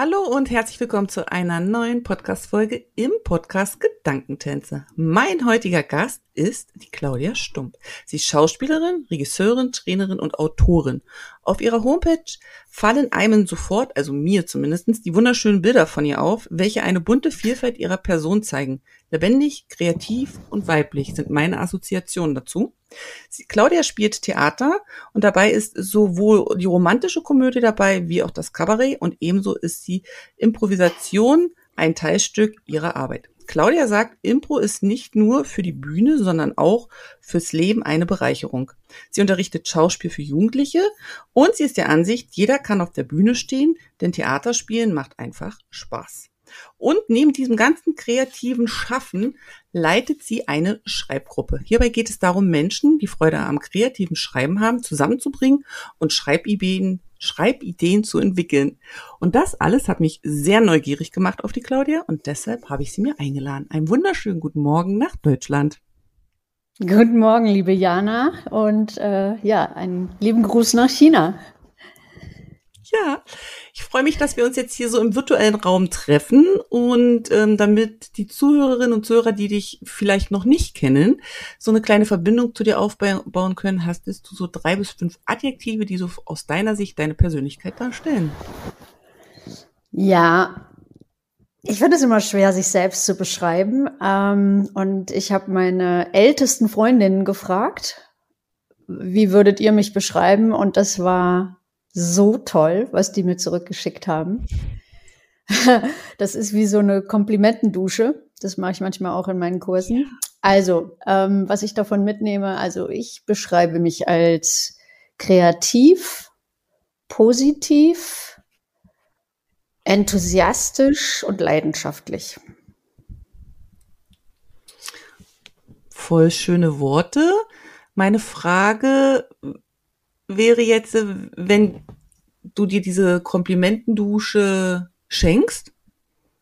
Hallo und herzlich willkommen zu einer neuen Podcast-Folge im Podcast Gedankentänze. Mein heutiger Gast ist die Claudia Stump. Sie ist Schauspielerin, Regisseurin, Trainerin und Autorin. Auf ihrer Homepage fallen einem sofort, also mir zumindestens, die wunderschönen Bilder von ihr auf, welche eine bunte Vielfalt ihrer Person zeigen. Lebendig, kreativ und weiblich sind meine Assoziationen dazu. Sie, Claudia spielt Theater und dabei ist sowohl die romantische Komödie dabei wie auch das Kabarett und ebenso ist die Improvisation ein Teilstück ihrer Arbeit. Claudia sagt, Impro ist nicht nur für die Bühne, sondern auch fürs Leben eine Bereicherung. Sie unterrichtet Schauspiel für Jugendliche und sie ist der Ansicht, jeder kann auf der Bühne stehen, denn Theaterspielen macht einfach Spaß. Und neben diesem ganzen kreativen Schaffen leitet sie eine Schreibgruppe. Hierbei geht es darum, Menschen, die Freude am kreativen Schreiben haben, zusammenzubringen und Schreibideen, Schreibideen zu entwickeln. Und das alles hat mich sehr neugierig gemacht auf die Claudia und deshalb habe ich sie mir eingeladen. Einen wunderschönen guten Morgen nach Deutschland. Guten Morgen, liebe Jana und äh, ja, einen lieben Gruß nach China. Ja, ich freue mich, dass wir uns jetzt hier so im virtuellen Raum treffen und ähm, damit die Zuhörerinnen und Zuhörer, die dich vielleicht noch nicht kennen, so eine kleine Verbindung zu dir aufbauen können, hast du so drei bis fünf Adjektive, die so aus deiner Sicht deine Persönlichkeit darstellen. Ja, ich finde es immer schwer, sich selbst zu beschreiben. Ähm, und ich habe meine ältesten Freundinnen gefragt, wie würdet ihr mich beschreiben? Und das war so toll, was die mir zurückgeschickt haben. das ist wie so eine Komplimentendusche. Das mache ich manchmal auch in meinen Kursen. Also, ähm, was ich davon mitnehme, also ich beschreibe mich als kreativ, positiv, enthusiastisch und leidenschaftlich. Voll schöne Worte. Meine Frage wäre jetzt, wenn du dir diese Komplimentendusche schenkst,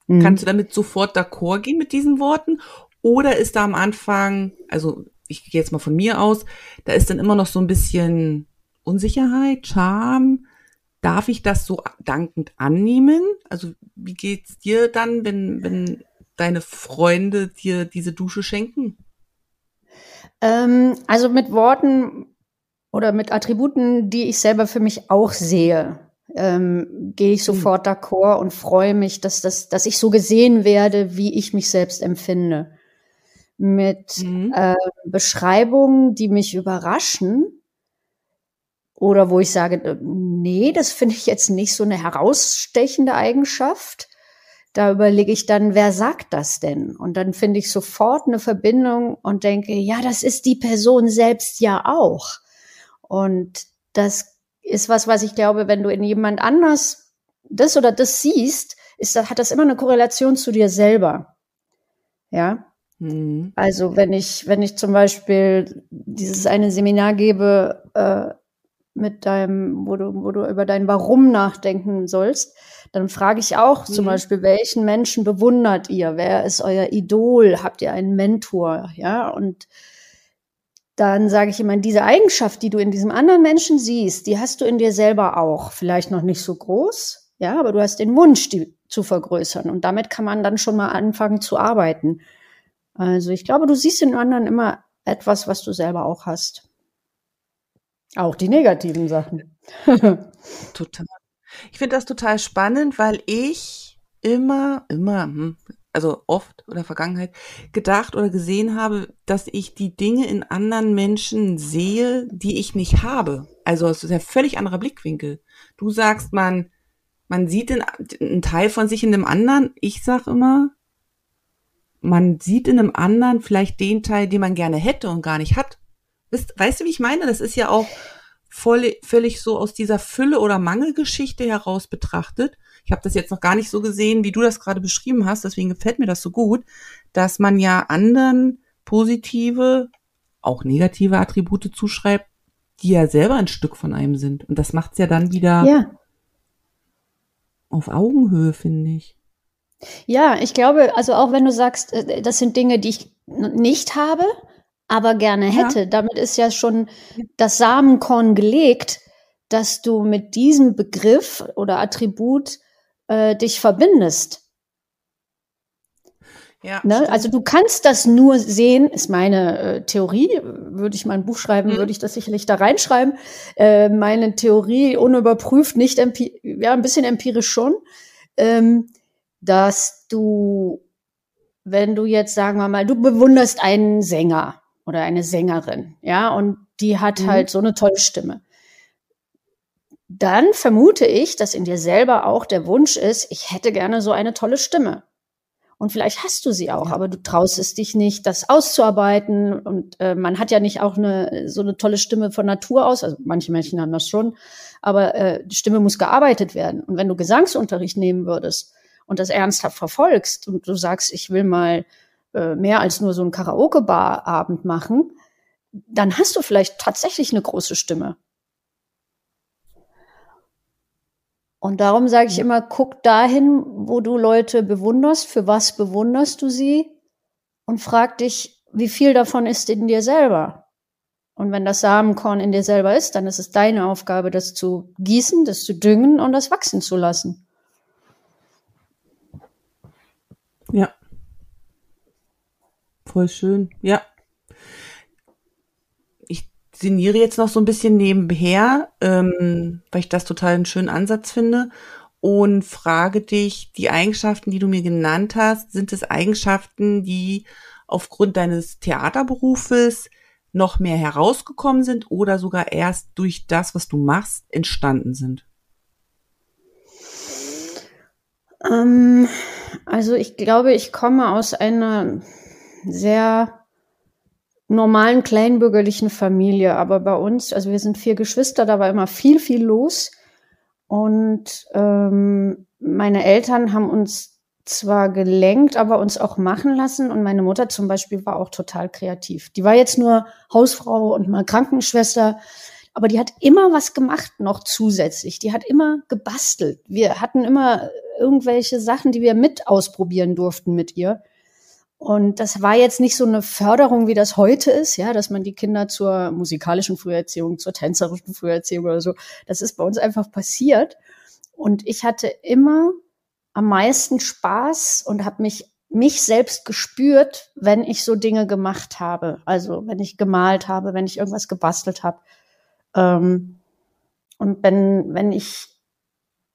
mhm. kannst du damit sofort d'accord gehen mit diesen Worten? Oder ist da am Anfang, also ich gehe jetzt mal von mir aus, da ist dann immer noch so ein bisschen Unsicherheit, Charme. Darf ich das so dankend annehmen? Also wie geht's dir dann, wenn, wenn deine Freunde dir diese Dusche schenken? Ähm, also mit Worten oder mit Attributen, die ich selber für mich auch sehe, ähm, gehe ich hm. sofort d'accord und freue mich, dass, das, dass ich so gesehen werde, wie ich mich selbst empfinde. Mit mhm. äh, Beschreibungen, die mich überraschen oder wo ich sage, äh, nee, das finde ich jetzt nicht so eine herausstechende Eigenschaft. Da überlege ich dann, wer sagt das denn? Und dann finde ich sofort eine Verbindung und denke, ja, das ist die Person selbst ja auch. Und das ist was, was ich glaube, wenn du in jemand anders das oder das siehst, ist, hat das immer eine Korrelation zu dir selber. Ja. Mhm. Also wenn ich, wenn ich zum Beispiel dieses eine Seminar gebe, äh, mit deinem, wo du, wo du über dein Warum nachdenken sollst, dann frage ich auch mhm. zum Beispiel, welchen Menschen bewundert ihr? Wer ist euer Idol? Habt ihr einen Mentor? Ja, und dann sage ich immer, diese Eigenschaft, die du in diesem anderen Menschen siehst, die hast du in dir selber auch. Vielleicht noch nicht so groß, ja, aber du hast den Wunsch, die zu vergrößern. Und damit kann man dann schon mal anfangen zu arbeiten. Also ich glaube, du siehst in anderen immer etwas, was du selber auch hast. Auch die negativen Sachen. total. Ich finde das total spannend, weil ich immer, immer, hm, also oft oder Vergangenheit gedacht oder gesehen habe, dass ich die Dinge in anderen Menschen sehe, die ich nicht habe. Also es ist ein völlig anderer Blickwinkel. Du sagst, man, man sieht in, einen Teil von sich in dem anderen. Ich sag immer, man sieht in einem anderen vielleicht den Teil, den man gerne hätte und gar nicht hat. Weißt, weißt du, wie ich meine? Das ist ja auch voll, völlig so aus dieser Fülle oder Mangelgeschichte heraus betrachtet ich habe das jetzt noch gar nicht so gesehen, wie du das gerade beschrieben hast, deswegen gefällt mir das so gut, dass man ja anderen positive auch negative Attribute zuschreibt, die ja selber ein Stück von einem sind. Und das macht's ja dann wieder Ja. auf Augenhöhe, finde ich. Ja, ich glaube, also auch wenn du sagst, äh, das sind Dinge, die ich nicht habe, aber gerne Ja. hätte, damit ist ja schon das Samenkorn gelegt, dass du mit diesem Begriff oder Attribut äh, dich verbindest. Ja, Ne? Also du kannst das nur sehen, ist meine äh, Theorie. Würde ich mal ein Buch schreiben, Mhm. würde ich das sicherlich da reinschreiben. Äh, meine Theorie unüberprüft, nicht ja ein bisschen empirisch schon, ähm, dass du, wenn du jetzt sagen wir mal, du bewunderst einen Sänger oder eine Sängerin, ja, und die hat Mhm. halt so eine tolle Stimme. Dann vermute ich, dass in dir selber auch der Wunsch ist, ich hätte gerne so eine tolle Stimme. Und vielleicht hast du sie auch, Ja. aber du traust es dich nicht, das auszuarbeiten. Und äh, man hat ja nicht auch eine so eine tolle Stimme von Natur aus. Also manche Menschen haben das schon, aber äh, die Stimme muss gearbeitet werden. Und wenn du Gesangsunterricht nehmen würdest und das ernsthaft verfolgst und du sagst, ich will mal äh, mehr als nur so einen Karaoke-Bar-Abend machen, dann hast du vielleicht tatsächlich eine große Stimme. Und darum sage ich immer, guck dahin, wo du Leute bewunderst, für was bewunderst du sie und frag dich, wie viel davon ist in dir selber? Und wenn das Samenkorn in dir selber ist, dann ist es deine Aufgabe, das zu gießen, das zu düngen und das wachsen zu lassen. Ja. Voll schön. Ja. Ich sinniere jetzt noch so ein bisschen nebenher, ähm, weil ich das total einen schönen Ansatz finde und frage dich, die Eigenschaften, die du mir genannt hast, sind es Eigenschaften, die aufgrund deines Theaterberufes noch mehr herausgekommen sind oder sogar erst durch das, was du machst, entstanden sind? Ähm, also ich glaube, ich komme aus einer sehr normalen kleinbürgerlichen Familie, aber bei uns, also wir sind vier Geschwister, da war immer viel, viel los. Und ähm, meine Eltern haben uns zwar gelenkt, aber uns auch machen lassen. Und meine Mutter zum Beispiel war auch total kreativ. Die war jetzt nur Hausfrau und mal Krankenschwester, aber die hat immer was gemacht noch zusätzlich. Die hat immer gebastelt. Wir hatten immer irgendwelche Sachen, die wir mit ausprobieren durften mit ihr. Und das war jetzt nicht so eine Förderung, wie das heute ist, ja, dass man die Kinder zur musikalischen Früherziehung, zur tänzerischen Früherziehung oder so, das ist bei uns einfach passiert. Und ich hatte immer am meisten Spaß und habe mich mich selbst gespürt, wenn ich so Dinge gemacht habe. Also wenn ich gemalt habe, wenn ich irgendwas gebastelt habe. Ähm, und wenn, wenn ich,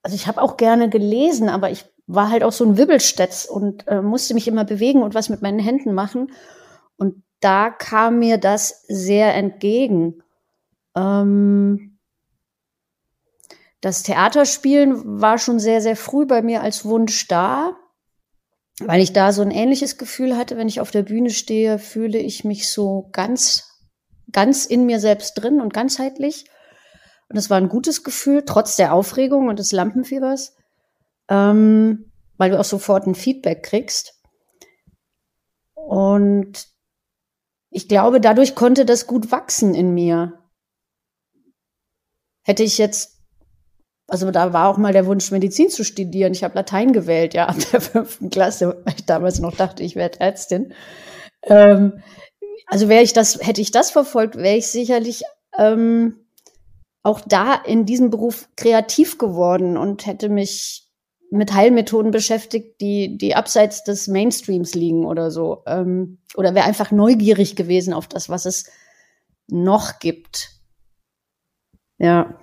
also ich habe auch gerne gelesen, aber ich war halt auch so ein Wibbelstätz und äh, musste mich immer bewegen und was mit meinen Händen machen. Und da kam mir das sehr entgegen. Ähm, das Theaterspielen war schon sehr, sehr früh bei mir als Wunsch da, weil ich da so ein ähnliches Gefühl hatte, wenn ich auf der Bühne stehe, fühle ich mich so ganz, ganz in mir selbst drin und ganzheitlich. Und das war ein gutes Gefühl, trotz der Aufregung und des Lampenfiebers, ähm, weil du auch sofort ein Feedback kriegst. Und ich glaube, dadurch konnte das gut wachsen in mir. Hätte ich jetzt also da war auch mal der Wunsch, Medizin zu studieren. Ich habe Latein gewählt, ja, ab der fünften Klasse, weil ich damals noch dachte, ich werde Ärztin. Ähm, also wäre ich das, hätte ich das verfolgt, wäre ich sicherlich ähm, auch da in diesem Beruf kreativ geworden und hätte mich mit Heilmethoden beschäftigt, die, die abseits des Mainstreams liegen oder so. Ähm, oder wäre einfach neugierig gewesen auf das, was es noch gibt. Ja.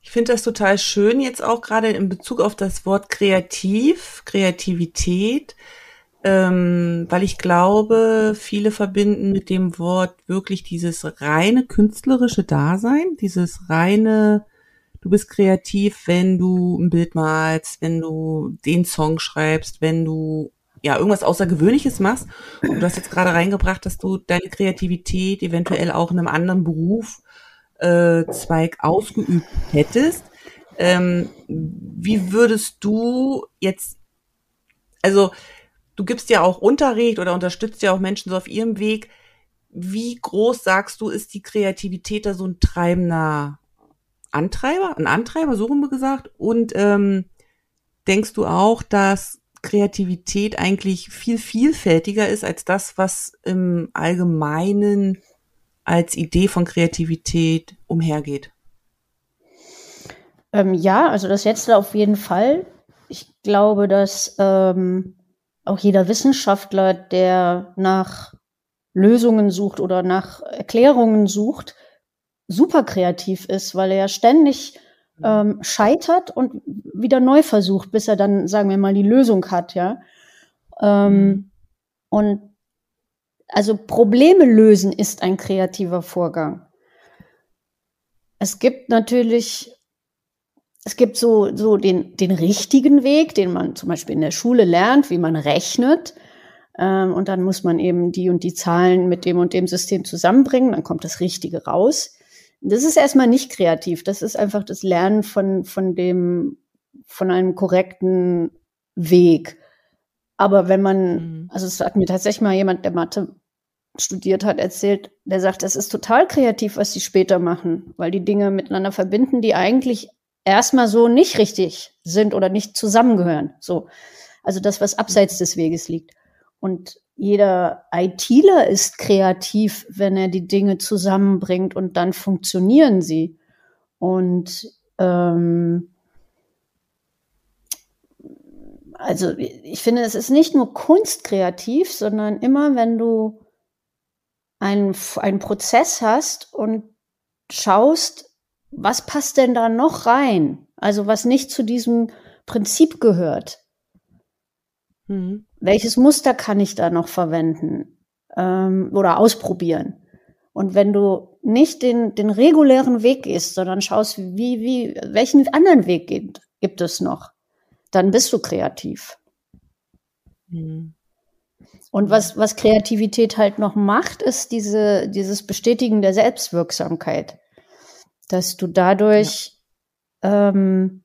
Ich finde das total schön jetzt auch gerade in Bezug auf das Wort kreativ, Kreativität, ähm, weil ich glaube, viele verbinden mit dem Wort wirklich dieses reine künstlerische Dasein, dieses reine, du bist kreativ, wenn du ein Bild malst, wenn du den Song schreibst, wenn du ja irgendwas Außergewöhnliches machst. Und du hast jetzt gerade reingebracht, dass du deine Kreativität eventuell auch in einem anderen Beruf äh, Zweig ausgeübt hättest. Ähm, wie würdest du jetzt, also du gibst ja auch Unterricht oder unterstützt ja auch Menschen so auf ihrem Weg. Wie groß sagst du, ist die Kreativität da so ein treibender Antreiber, ein Antreiber, so rum gesagt? Und ähm, denkst du auch, dass Kreativität eigentlich viel vielfältiger ist als das, was im Allgemeinen als Idee von Kreativität umhergeht? Ähm, ja, also das letzte auf jeden Fall. Ich glaube, dass ähm, auch jeder Wissenschaftler, der nach Lösungen sucht oder nach Erklärungen sucht, super kreativ ist, weil er ständig ähm, scheitert und wieder neu versucht, bis er dann, sagen wir mal, die Lösung hat, ja. Ähm, mhm. Und also Probleme lösen ist ein kreativer Vorgang. Es gibt natürlich, es gibt so, so den, den richtigen Weg, den man zum Beispiel in der Schule lernt, wie man rechnet. Ähm, und dann muss man eben die und die Zahlen mit dem und dem System zusammenbringen, dann kommt das Richtige raus. Das ist erstmal nicht kreativ. Das ist einfach das Lernen von, von dem, von einem korrekten Weg. Aber wenn man, mhm. also es hat mir tatsächlich mal jemand, der Mathe studiert hat, erzählt, der sagt, das ist total kreativ, was sie später machen, weil die Dinge miteinander verbinden, die eigentlich erstmal so nicht richtig sind oder nicht zusammengehören. So. Also das, was abseits des Weges liegt. Und jeder ITler ist kreativ, wenn er die Dinge zusammenbringt und dann funktionieren sie. Und ähm, also ich finde, es ist nicht nur kunstkreativ, sondern immer, wenn du einen, einen Prozess hast und schaust, was passt denn da noch rein? Also was nicht zu diesem Prinzip gehört. Mhm. Welches Muster kann ich da noch verwenden ähm, oder ausprobieren? Und wenn du nicht den, den regulären Weg gehst, sondern schaust, wie, wie, welchen anderen Weg gibt, gibt es noch, dann bist du kreativ. Mhm. Und was, was Kreativität halt noch macht, ist diese, dieses Bestätigen der Selbstwirksamkeit. Dass du dadurch ja. ähm,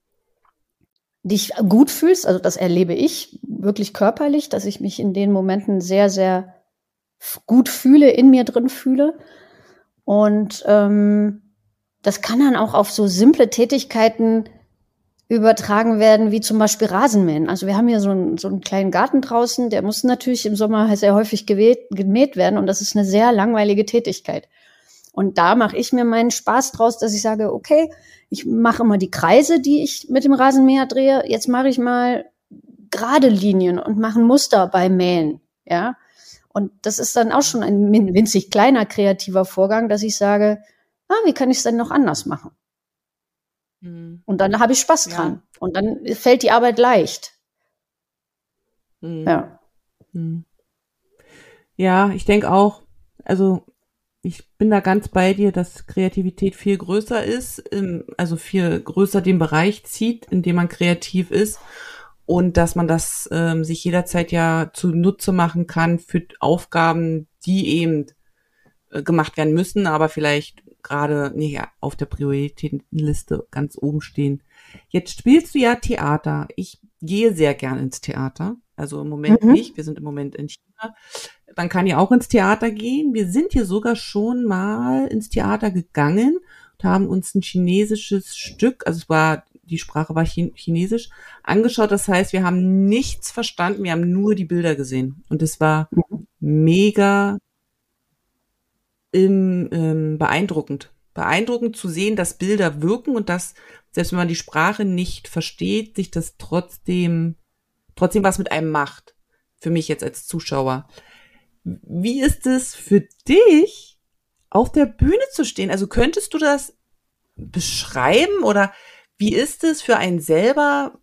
dich gut fühlst, also das erlebe ich wirklich körperlich, dass ich mich in den Momenten sehr, sehr gut fühle, in mir drin fühle. Und ähm, das kann dann auch auf so simple Tätigkeiten übertragen werden, wie zum Beispiel Rasenmähen. Also wir haben hier so einen, so einen kleinen Garten draußen, der muss natürlich im Sommer sehr häufig gemäht, gemäht werden und das ist eine sehr langweilige Tätigkeit. Und da mache ich mir meinen Spaß draus, dass ich sage, okay, ich mache immer die Kreise, die ich mit dem Rasenmäher drehe. Jetzt mache ich mal gerade Linien und mache ein Muster beim Mähen. Ja. Und das ist dann auch schon ein winzig kleiner kreativer Vorgang, dass ich sage, ah, wie kann ich es denn noch anders machen? Mhm. Und dann habe ich Spaß dran. Ja. Und dann fällt die Arbeit leicht. Mhm. Ja. Mhm. Ja, ich denke auch, also ich bin da ganz bei dir, dass Kreativität viel größer ist, also viel größer den Bereich zieht, in dem man kreativ ist und dass man das ähm, sich jederzeit ja zunutze machen kann für Aufgaben, die eben äh, gemacht werden müssen, aber vielleicht gerade nee, auf der Prioritätenliste ganz oben stehen. Jetzt spielst du ja Theater. Ich gehe sehr gern ins Theater. Also im Moment mhm. nicht. Wir sind im Moment in China man kann ja auch ins Theater gehen. Wir sind hier sogar schon mal ins Theater gegangen und haben uns ein chinesisches Stück, also es war, die Sprache war chinesisch, angeschaut. Das heißt, wir haben nichts verstanden, wir haben nur die Bilder gesehen. Und es war mega im, ähm, beeindruckend. Beeindruckend zu sehen, dass Bilder wirken und dass, selbst wenn man die Sprache nicht versteht, sich das trotzdem, trotzdem was mit einem macht. Für mich jetzt als Zuschauer. Wie ist es für dich, auf der Bühne zu stehen? Also könntest du das beschreiben oder wie ist es für einen selber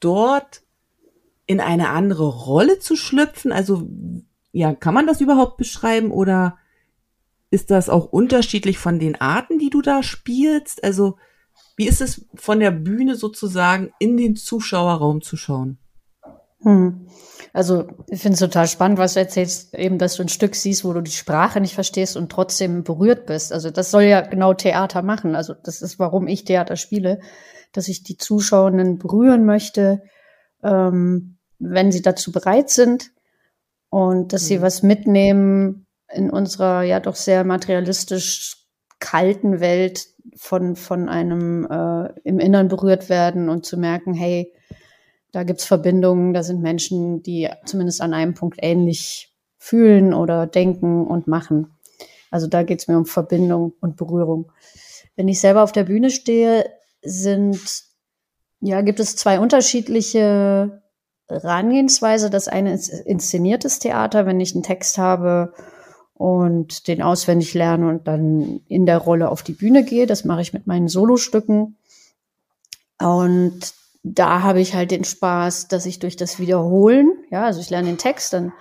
dort in eine andere Rolle zu schlüpfen? Also ja, kann man das überhaupt beschreiben oder ist das auch unterschiedlich von den Arten, die du da spielst? Also wie ist es von der Bühne sozusagen in den Zuschauerraum zu schauen? Hm. Also ich finde es total spannend, was du erzählst, eben, dass du ein Stück siehst, wo du die Sprache nicht verstehst und trotzdem berührt bist. Also das soll ja genau Theater machen. Also das ist, warum ich Theater spiele, dass ich die Zuschauenden berühren möchte, ähm, wenn sie dazu bereit sind und dass mhm. sie was mitnehmen in unserer ja doch sehr materialistisch kalten Welt von, von einem äh, im Innern berührt werden und zu merken, hey, da gibt's Verbindungen, da sind Menschen, die zumindest an einem Punkt ähnlich fühlen oder denken und machen. Also da geht's mir um Verbindung und Berührung. Wenn ich selber auf der Bühne stehe, sind, ja, gibt es zwei unterschiedliche Herangehensweise. Das eine ist inszeniertes Theater, wenn ich einen Text habe und den auswendig lerne und dann in der Rolle auf die Bühne gehe. Das mache ich mit meinen Solostücken. Und da habe ich halt den Spaß, dass ich durch das Wiederholen, ja, also ich lerne den Text, dann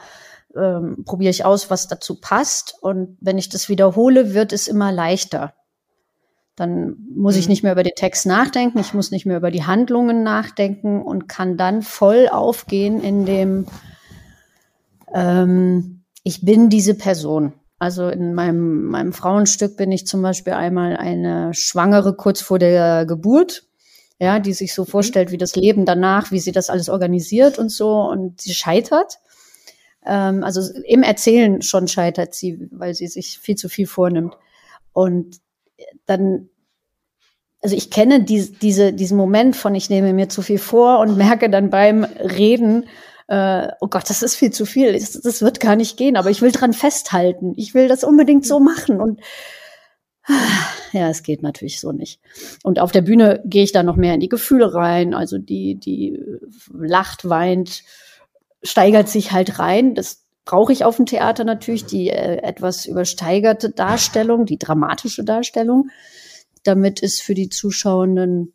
ähm, probiere ich aus, was dazu passt. Und wenn ich das wiederhole, wird es immer leichter. Dann muss ich mhm. nicht mehr über den Text nachdenken, ich muss nicht mehr über die Handlungen nachdenken und kann dann voll aufgehen in dem, ähm, ich bin diese Person. Also in meinem, meinem Frauenstück bin ich zum Beispiel einmal eine Schwangere kurz vor der Geburt, ja, die sich so mhm. vorstellt, wie das Leben danach, wie sie das alles organisiert und so und sie scheitert. Ähm, also im Erzählen schon scheitert sie, weil sie sich viel zu viel vornimmt. Und dann, also ich kenne die, diese, diesen Moment von ich nehme mir zu viel vor und merke dann beim Reden, äh, oh Gott, das ist viel zu viel, das, das wird gar nicht gehen, aber ich will dran festhalten, ich will das unbedingt so machen und ja, es geht natürlich so nicht. Und auf der Bühne gehe ich da noch mehr in die Gefühle rein. Also die, die lacht, weint, steigert sich halt rein. Das brauche ich auf dem Theater natürlich, die äh, etwas übersteigerte Darstellung, die dramatische Darstellung, damit es für die Zuschauenden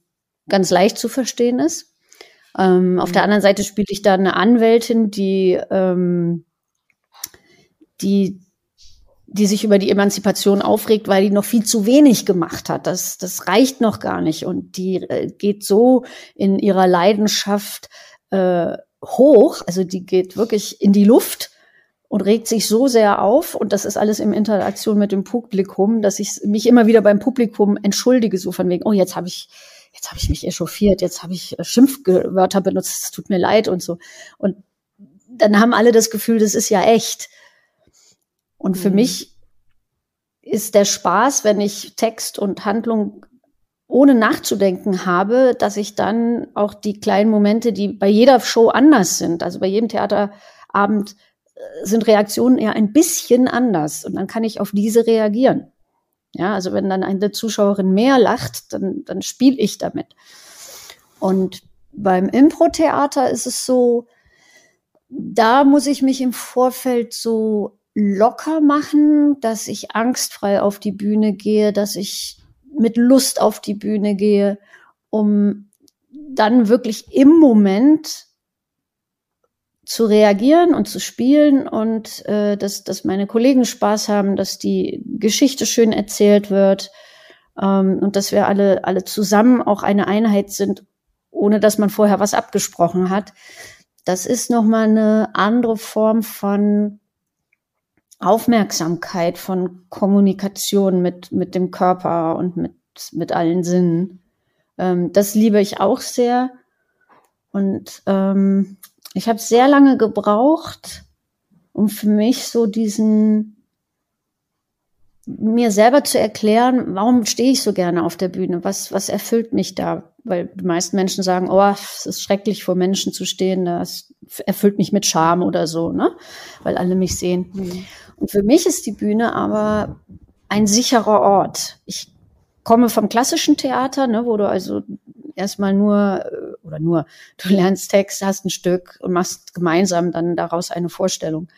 ganz leicht zu verstehen ist. Ähm, auf der anderen Seite spiele ich da eine Anwältin, die, ähm, die, die sich über die Emanzipation aufregt, weil die noch viel zu wenig gemacht hat. Das, das reicht noch gar nicht. Und die äh, geht so in ihrer Leidenschaft äh, hoch, also die geht wirklich in die Luft und regt sich so sehr auf und das ist alles in Interaktion mit dem Publikum, dass ich mich immer wieder beim Publikum entschuldige, so von wegen, oh, jetzt habe ich jetzt habe ich mich echauffiert, jetzt habe ich äh, Schimpfwörter benutzt, es tut mir leid und so. Und dann haben alle das Gefühl, das ist ja echt. Und für mhm. mich ist der Spaß, wenn ich Text und Handlung ohne nachzudenken habe, dass ich dann auch die kleinen Momente, die bei jeder Show anders sind, also bei jedem Theaterabend äh, sind Reaktionen eher ein bisschen anders und dann kann ich auf diese reagieren. Ja, also wenn dann eine Zuschauerin mehr lacht, dann, dann spiele ich damit. Und beim Impro-Theater ist es so, da muss ich mich im Vorfeld so locker machen, dass ich angstfrei auf die Bühne gehe, dass ich mit Lust auf die Bühne gehe, um dann wirklich im Moment zu reagieren und zu spielen und äh, dass, dass meine Kollegen Spaß haben, dass die Geschichte schön erzählt wird ähm, und dass wir alle, alle zusammen auch eine Einheit sind, ohne dass man vorher was abgesprochen hat. Das ist nochmal eine andere Form von Aufmerksamkeit, von Kommunikation mit, mit dem Körper und mit, mit allen Sinnen. Ähm, das liebe ich auch sehr. Und ähm, ich habe sehr lange gebraucht, um für mich so diesen mir selber zu erklären, warum stehe ich so gerne auf der Bühne? Was, was erfüllt mich da? Weil die meisten Menschen sagen, oh, es ist schrecklich, vor Menschen zu stehen, das erfüllt mich mit Scham oder so, ne? Weil alle mich sehen. Mhm. Und für mich ist die Bühne aber ein sicherer Ort. Ich komme vom klassischen Theater, ne, wo du also erstmal nur äh, oder nur du lernst Text, hast ein Stück und machst gemeinsam dann daraus eine Vorstellung.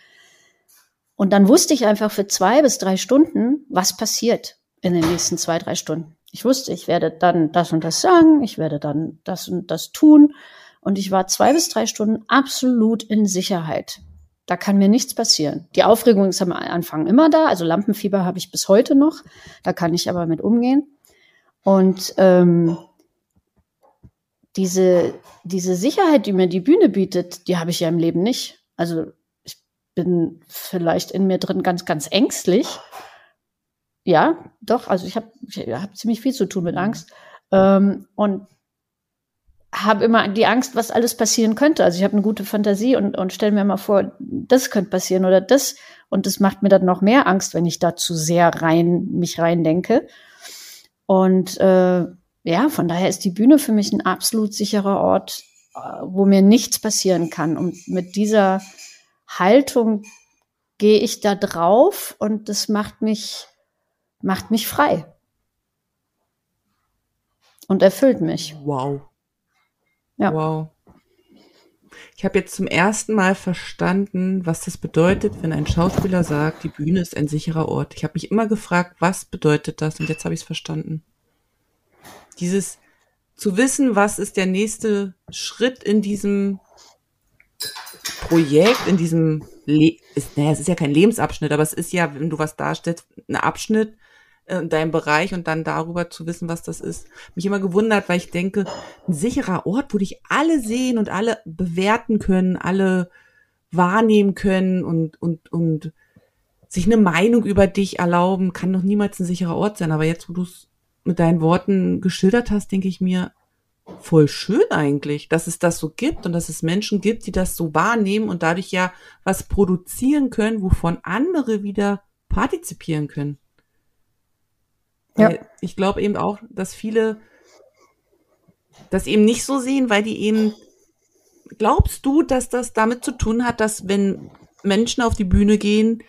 Und dann wusste ich einfach für zwei bis drei Stunden, was passiert in den nächsten zwei, drei Stunden. Ich wusste, ich werde dann das und das sagen, ich werde dann das und das tun. Und ich war zwei bis drei Stunden absolut in Sicherheit. Da kann mir nichts passieren. Die Aufregung ist am Anfang immer da. Also Lampenfieber habe ich bis heute noch. Da kann ich aber mit umgehen. Und ähm, diese, diese Sicherheit, die mir die Bühne bietet, die habe ich ja im Leben nicht. Also bin vielleicht in mir drin ganz, ganz ängstlich. Ja, doch, also ich habe ich hab ziemlich viel zu tun mit Angst. Ähm, und habe immer die Angst, was alles passieren könnte. Also ich habe eine gute Fantasie und, und stelle mir mal vor, das könnte passieren oder das. Und das macht mir dann noch mehr Angst, wenn ich da zu sehr rein mich rein denke. Und äh, ja, von daher ist die Bühne für mich ein absolut sicherer Ort, äh, wo mir nichts passieren kann. Und mit dieser Haltung gehe ich da drauf und das macht mich, macht mich frei. Und erfüllt mich. Wow. Ja. Wow. Ich habe jetzt zum ersten Mal verstanden, was das bedeutet, wenn ein Schauspieler sagt, die Bühne ist ein sicherer Ort. Ich habe mich immer gefragt, was bedeutet das? Und jetzt habe ich es verstanden. Dieses zu wissen, was ist der nächste Schritt in diesem Projekt, in diesem, Le ist, naja, es ist ja kein Lebensabschnitt, aber es ist ja, wenn du was darstellst, ein Abschnitt äh, in deinem Bereich und dann darüber zu wissen, was das ist. Mich immer gewundert, weil ich denke, ein sicherer Ort, wo dich alle sehen und alle bewerten können, alle wahrnehmen können und, und, und sich eine Meinung über dich erlauben, kann doch niemals ein sicherer Ort sein. Aber jetzt, wo du es mit deinen Worten geschildert hast, denke ich mir, voll schön eigentlich, dass es das so gibt und dass es Menschen gibt, die das so wahrnehmen und dadurch ja was produzieren können, wovon andere wieder partizipieren können. Ja. Ich glaube eben auch, dass viele das eben nicht so sehen, weil die eben, glaubst du, dass das damit zu tun hat, dass wenn Menschen auf die Bühne gehen,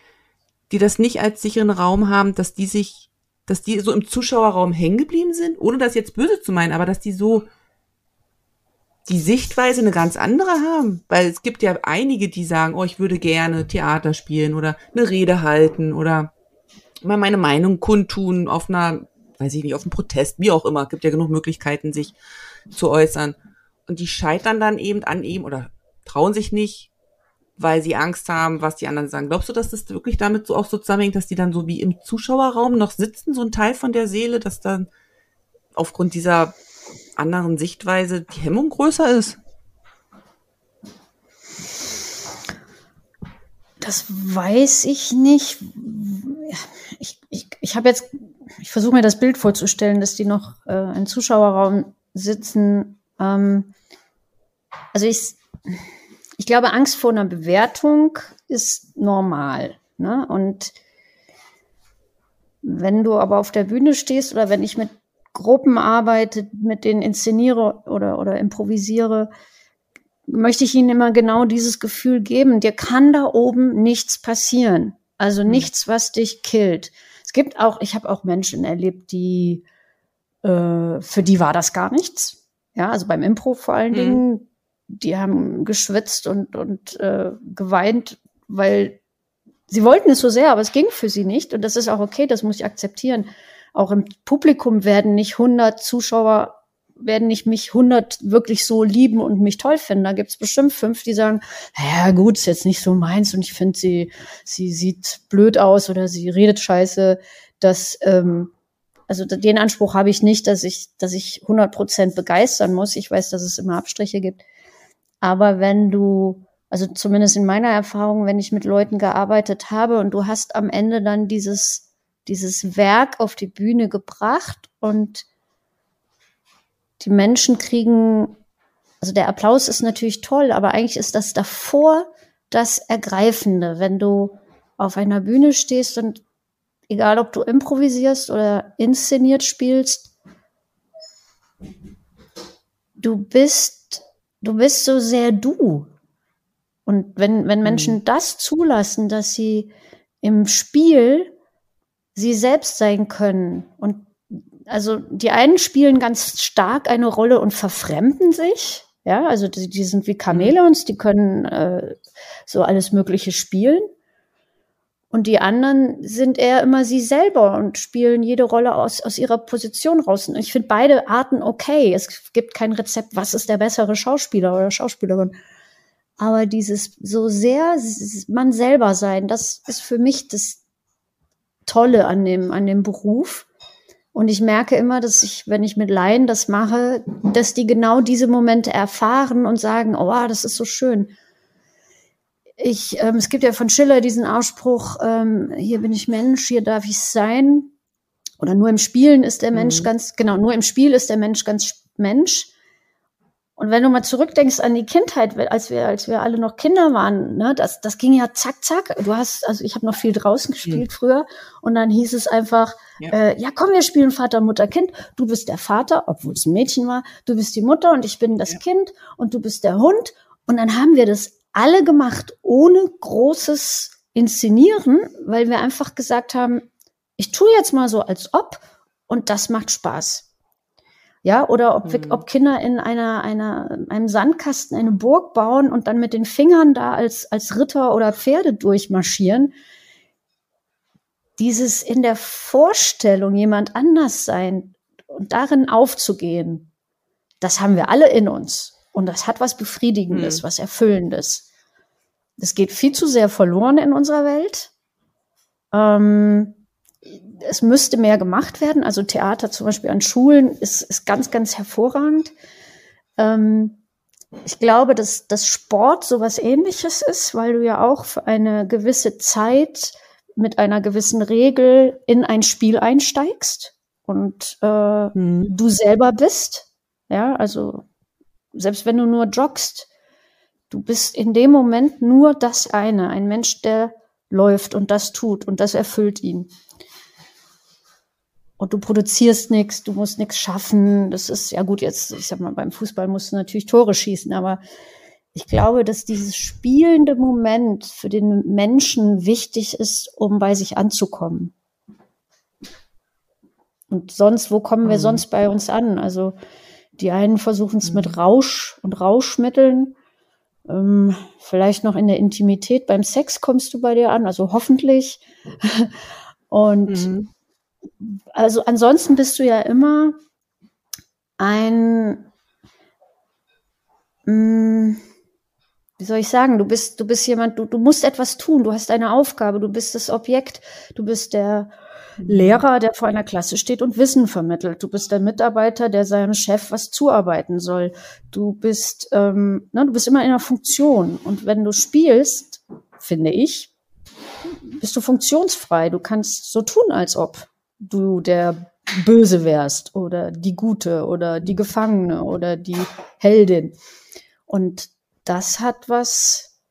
die das nicht als sicheren Raum haben, dass die sich, dass die so im Zuschauerraum hängen geblieben sind, ohne das jetzt böse zu meinen, aber dass die so die Sichtweise eine ganz andere haben. Weil es gibt ja einige, die sagen, oh, ich würde gerne Theater spielen oder eine Rede halten oder mal meine Meinung kundtun auf einer, weiß ich nicht, auf einem Protest, wie auch immer. Gibt ja genug Möglichkeiten, sich zu äußern. Und die scheitern dann eben an ihm oder trauen sich nicht, weil sie Angst haben, was die anderen sagen. Glaubst du, dass das wirklich damit so auch so zusammenhängt, dass die dann so wie im Zuschauerraum noch sitzen, so ein Teil von der Seele, dass dann aufgrund dieser anderen Sichtweise die Hemmung größer ist? Das weiß ich nicht. Ich, ich, ich habe jetzt, ich versuche mir das Bild vorzustellen, dass die noch äh, im Zuschauerraum sitzen. Ähm, also ich, ich glaube, Angst vor einer Bewertung ist normal. Ne? Und wenn du aber auf der Bühne stehst oder wenn ich mit Gruppen arbeite, mit denen inszeniere oder, oder improvisiere, möchte ich ihnen immer genau dieses Gefühl geben, dir kann da oben nichts passieren. Also mhm. nichts, was dich killt. Es gibt auch, ich habe auch Menschen erlebt, die äh, für die war das gar nichts. Ja, also beim Impro vor allen mhm. Dingen, die haben geschwitzt und, und äh, geweint, weil sie wollten es so sehr, aber es ging für sie nicht. Und das ist auch okay, das muss ich akzeptieren. Auch im Publikum werden nicht 100 Zuschauer werden nicht mich 100 wirklich so lieben und mich toll finden. Da gibt's bestimmt fünf, die sagen, ja gut, ist jetzt nicht so meins und ich finde sie, sie sieht blöd aus oder sie redet scheiße. Das, ähm, also den Anspruch habe ich nicht, dass ich, dass ich 100 Prozent begeistern muss. Ich weiß, dass es immer Abstriche gibt. Aber wenn du, also zumindest in meiner Erfahrung, wenn ich mit Leuten gearbeitet habe und du hast am Ende dann dieses, dieses Werk auf die Bühne gebracht und die Menschen kriegen, also der Applaus ist natürlich toll, aber eigentlich ist das davor das Ergreifende, wenn du auf einer Bühne stehst und egal ob du improvisierst oder inszeniert spielst, du bist, du bist so sehr du. Und wenn, wenn Menschen mhm. das zulassen, dass sie im Spiel sie selbst sein können und also die einen spielen ganz stark eine Rolle und verfremden sich. Ja, also die, die sind wie Chamäleons, die können äh, so alles Mögliche spielen. Und die anderen sind eher immer sie selber und spielen jede Rolle aus, aus ihrer Position raus. Und ich finde beide Arten okay. Es gibt kein Rezept, was ist der bessere Schauspieler oder Schauspielerin. Aber dieses so sehr man selber sein, das ist für mich das Tolle an dem, an dem Beruf und ich merke immer, dass ich, wenn ich mit Laien das mache, dass die genau diese Momente erfahren und sagen, oh, das ist so schön. Ich, ähm, es gibt ja von Schiller diesen Ausspruch, ähm, hier bin ich Mensch, hier darf ich sein. Oder nur im Spielen ist der Mensch mhm. ganz, genau, nur im Spiel ist der Mensch ganz Mensch. Und wenn du mal zurückdenkst an die Kindheit, als wir, als wir alle noch Kinder waren, ne, das, das ging ja zack, zack. Du hast, also ich habe noch viel draußen gespielt mhm. früher und dann hieß es einfach, ja. Äh, ja komm, wir spielen Vater, Mutter, Kind. Du bist der Vater, obwohl es ein Mädchen war. Du bist die Mutter und ich bin das ja. Kind und du bist der Hund. Und dann haben wir das alle gemacht, ohne großes Inszenieren, weil wir einfach gesagt haben, ich tue jetzt mal so, als ob und das macht Spaß. Ja, oder ob, mhm. ob Kinder in einer, einer, einem Sandkasten eine Burg bauen und dann mit den Fingern da als, als Ritter oder Pferde durchmarschieren. Dieses in der Vorstellung jemand anders sein und darin aufzugehen, das haben wir alle in uns. Und das hat was Befriedigendes, mhm. was Erfüllendes. Das geht viel zu sehr verloren in unserer Welt. Ähm, es müsste mehr gemacht werden. Also Theater zum Beispiel an Schulen ist, ist ganz, ganz hervorragend. Ähm, ich glaube, dass, dass Sport sowas ähnliches ist, weil du ja auch für eine gewisse Zeit mit einer gewissen Regel in ein Spiel einsteigst und äh, mhm. du selber bist. Ja, also selbst wenn du nur joggst, du bist in dem Moment nur das eine, ein Mensch, der läuft und das tut und das erfüllt ihn und du produzierst nichts, du musst nichts schaffen. Das ist ja gut, jetzt, ich sag mal, beim Fußball musst du natürlich Tore schießen, aber ich glaube, dass dieses spielende Moment für den Menschen wichtig ist, um bei sich anzukommen. Und sonst, wo kommen wir mhm. sonst bei uns an? Also die einen versuchen es mhm. mit Rausch und Rauschmitteln. Ähm, vielleicht noch in der Intimität beim Sex kommst du bei dir an, also hoffentlich. und mhm also ansonsten bist du ja immer ein, mh, mm, wie soll ich sagen, du bist, du bist jemand, du, du musst etwas tun, du hast eine Aufgabe, du bist das Objekt, du bist der Lehrer, der vor einer Klasse steht und Wissen vermittelt. Du bist der Mitarbeiter, der seinem Chef was zuarbeiten soll. Du bist, ähm, ne, du bist immer in einer Funktion. Und wenn du spielst, finde ich, bist du funktionsfrei. Du kannst so tun, als ob du der Böse wärst oder die Gute oder die Gefangene oder die Heldin. Und das hat was,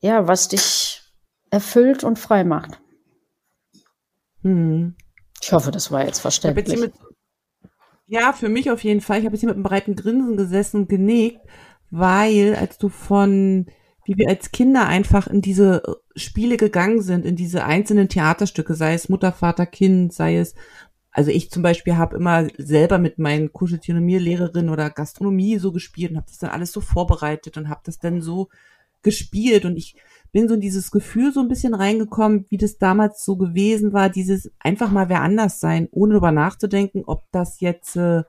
ja, was dich erfüllt und frei macht. Hm. Ich hoffe, das war jetzt verständlich. Mit, ja, für mich auf jeden Fall. Ich habe jetzt hier mit einem breiten Grinsen gesessen und genickt, weil als du von wie wir als Kinder einfach in diese Spiele gegangen sind, in diese einzelnen Theaterstücke, sei es Mutter, Vater, Kind, sei es, also ich zum Beispiel habe immer selber mit meinen Kuscheltiernomie-Lehrerin oder Gastronomie so gespielt und habe das dann alles so vorbereitet und habe das dann so gespielt. Und ich bin so in dieses Gefühl so ein bisschen reingekommen, wie das damals so gewesen war, dieses einfach mal wer anders sein, ohne darüber nachzudenken, ob das jetzt, äh,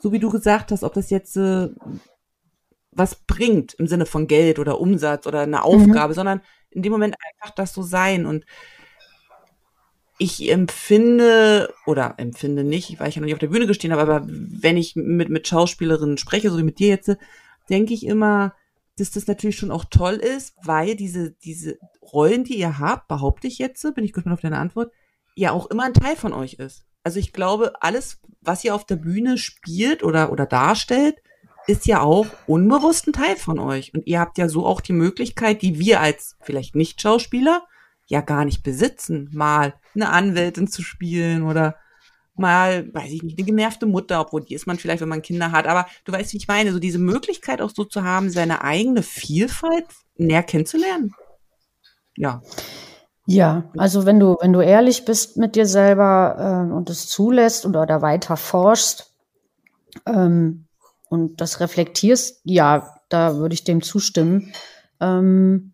so wie du gesagt hast, ob das jetzt äh, was bringt im Sinne von Geld oder Umsatz oder eine Aufgabe, mhm. sondern in dem Moment einfach das so sein. Und ich empfinde oder empfinde nicht, weil ich ja noch nicht auf der Bühne gestehen habe, aber wenn ich mit, mit Schauspielerinnen spreche, so wie mit dir jetzt, denke ich immer, dass das natürlich schon auch toll ist, weil diese, diese Rollen, die ihr habt, behaupte ich jetzt, bin ich gespannt auf deine Antwort, ja auch immer ein Teil von euch ist. Also ich glaube, alles, was ihr auf der Bühne spielt oder, oder darstellt, ist ja auch unbewusst ein Teil von euch. Und ihr habt ja so auch die Möglichkeit, die wir als vielleicht nicht Schauspieler ja gar nicht besitzen, mal eine Anwältin zu spielen oder mal, weiß ich nicht, eine genervte Mutter, obwohl die ist man vielleicht, wenn man Kinder hat. Aber du weißt, wie ich meine, so diese Möglichkeit auch so zu haben, seine eigene Vielfalt näher kennenzulernen. Ja. Ja, also wenn du, wenn du ehrlich bist mit dir selber äh, und es zulässt oder da weiter forschst, ähm, und das reflektierst, ja, da würde ich dem zustimmen. Ähm,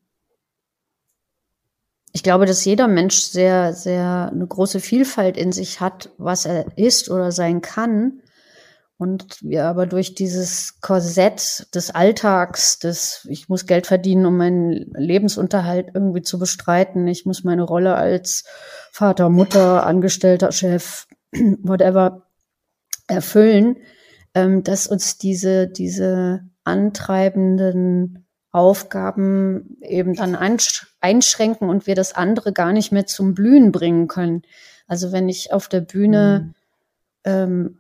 ich glaube, dass jeder Mensch sehr, sehr eine große Vielfalt in sich hat, was er ist oder sein kann. Und wir aber durch dieses Korsett des Alltags, des, ich muss Geld verdienen, um meinen Lebensunterhalt irgendwie zu bestreiten. Ich muss meine Rolle als Vater, Mutter, Angestellter, Chef, whatever erfüllen ähm, dass uns diese, diese antreibenden Aufgaben eben dann einschränken und wir das andere gar nicht mehr zum Blühen bringen können. Also wenn ich auf der Bühne, mhm. ähm,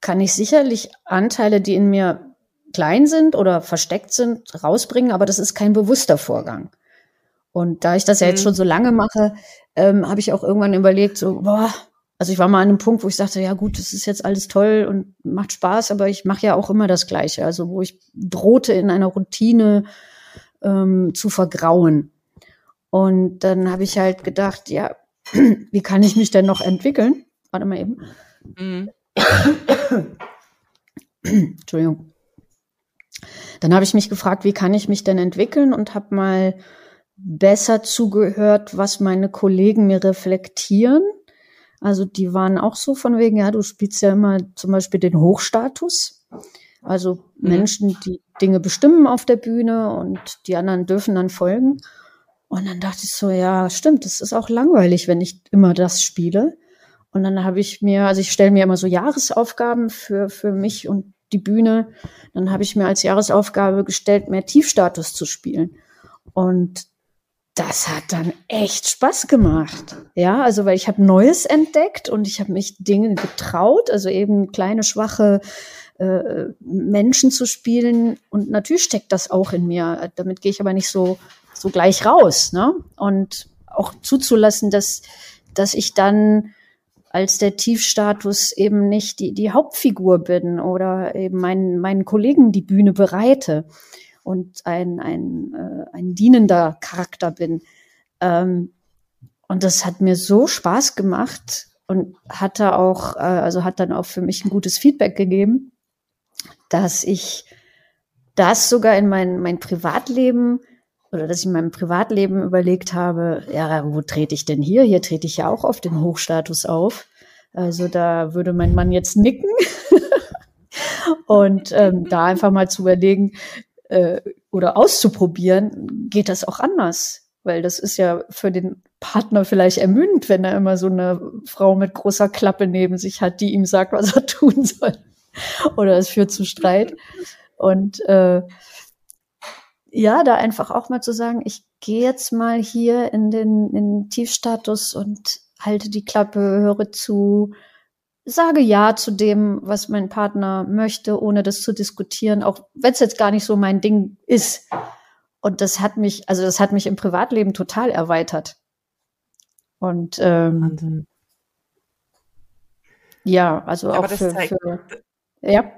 kann ich sicherlich Anteile, die in mir klein sind oder versteckt sind, rausbringen, aber das ist kein bewusster Vorgang. Und da ich das ja jetzt mhm. schon so lange mache, ähm, habe ich auch irgendwann überlegt, so, boah, also ich war mal an einem Punkt, wo ich sagte, ja gut, das ist jetzt alles toll und macht Spaß, aber ich mache ja auch immer das Gleiche. Also wo ich drohte in einer Routine ähm, zu vergrauen. Und dann habe ich halt gedacht, ja, wie kann ich mich denn noch entwickeln? Warte mal eben. Mhm. Entschuldigung. Dann habe ich mich gefragt, wie kann ich mich denn entwickeln und habe mal besser zugehört, was meine Kollegen mir reflektieren. Also die waren auch so von wegen, ja, du spielst ja immer zum Beispiel den Hochstatus. Also mhm. Menschen, die Dinge bestimmen auf der Bühne und die anderen dürfen dann folgen. Und dann dachte ich so, ja, stimmt, das ist auch langweilig, wenn ich immer das spiele. Und dann habe ich mir, also ich stelle mir immer so Jahresaufgaben für, für mich und die Bühne. Dann habe ich mir als Jahresaufgabe gestellt, mehr Tiefstatus zu spielen. Und das hat dann echt Spaß gemacht. Ja, also weil ich habe Neues entdeckt und ich habe mich Dinge getraut, also eben kleine, schwache äh, Menschen zu spielen. Und natürlich steckt das auch in mir. Damit gehe ich aber nicht so, so gleich raus. Ne? Und auch zuzulassen, dass, dass ich dann als der Tiefstatus eben nicht die, die Hauptfigur bin oder eben meinen, meinen Kollegen die Bühne bereite und ein, ein, äh, ein dienender Charakter bin. Ähm, und das hat mir so Spaß gemacht und hatte auch, äh, also hat dann auch für mich ein gutes Feedback gegeben, dass ich das sogar in mein, mein Privatleben oder dass ich in meinem Privatleben überlegt habe, ja, wo trete ich denn hier? Hier trete ich ja auch auf den Hochstatus auf. Also da würde mein Mann jetzt nicken. Und ähm, da einfach mal zu überlegen äh, oder auszuprobieren, geht das auch anders. Weil das ist ja für den Partner vielleicht ermüdend, wenn er immer so eine Frau mit großer Klappe neben sich hat, die ihm sagt, was er tun soll. Oder es führt zu Streit. Und äh, ja, da einfach auch mal zu sagen, ich gehe jetzt mal hier in den, in den Tiefstatus und halte die Klappe, höre zu, sage ja zu dem, was mein Partner möchte, ohne das zu diskutieren, auch wenn es jetzt gar nicht so mein Ding ist. Und das hat mich, also das hat mich im Privatleben total erweitert. Und ähm, ja, also auch für, zeigt, für ja.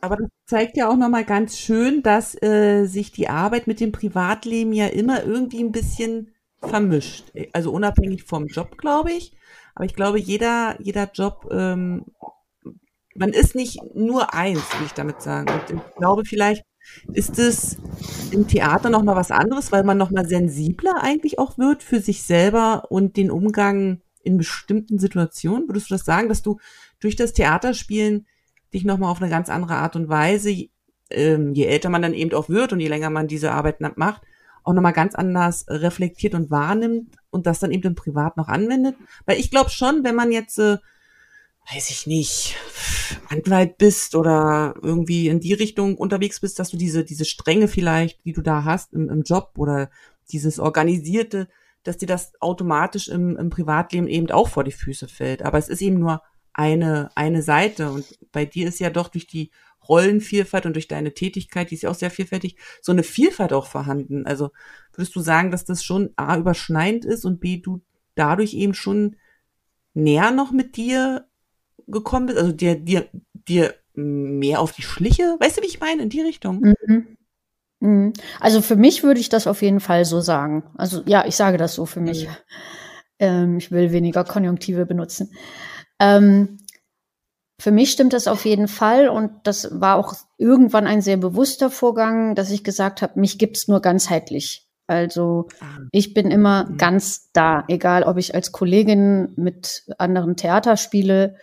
Aber das zeigt ja auch nochmal ganz schön, dass äh, sich die Arbeit mit dem Privatleben ja immer irgendwie ein bisschen vermischt. Also unabhängig vom Job, glaube ich. Aber ich glaube, jeder, jeder Job, ähm, man ist nicht nur eins, wie ich damit sagen. Und ich glaube, vielleicht ist es im Theater nochmal was anderes, weil man nochmal sensibler eigentlich auch wird für sich selber und den Umgang in bestimmten Situationen. Würdest du das sagen, dass du durch das Theaterspielen dich nochmal auf eine ganz andere Art und Weise, ähm, je älter man dann eben auch wird und je länger man diese Arbeit macht, auch nochmal ganz anders reflektiert und wahrnimmt und das dann eben im Privat noch anwendet. Weil ich glaube schon, wenn man jetzt, äh, weiß ich nicht, Anwalt bist oder irgendwie in die Richtung unterwegs bist, dass du diese, diese Strenge vielleicht, die du da hast im, im Job oder dieses Organisierte, dass dir das automatisch im, im Privatleben eben auch vor die Füße fällt. Aber es ist eben nur eine, eine Seite. Und bei dir ist ja doch durch die Rollenvielfalt und durch deine Tätigkeit, die ist ja auch sehr vielfältig, so eine Vielfalt auch vorhanden. Also würdest du sagen, dass das schon A überschneidend ist und B, du dadurch eben schon näher noch mit dir gekommen bist, also dir, dir, dir mehr auf die Schliche, weißt du, wie ich meine, in die Richtung? Mhm. Mhm. Also für mich würde ich das auf jeden Fall so sagen. Also ja, ich sage das so für mich. Mhm. Ähm, ich will weniger Konjunktive benutzen. Ähm, für mich stimmt das auf jeden Fall und das war auch irgendwann ein sehr bewusster Vorgang, dass ich gesagt habe, mich gibt's nur ganzheitlich. Also ah. ich bin immer mhm. ganz da, egal ob ich als Kollegin mit anderen Theater spiele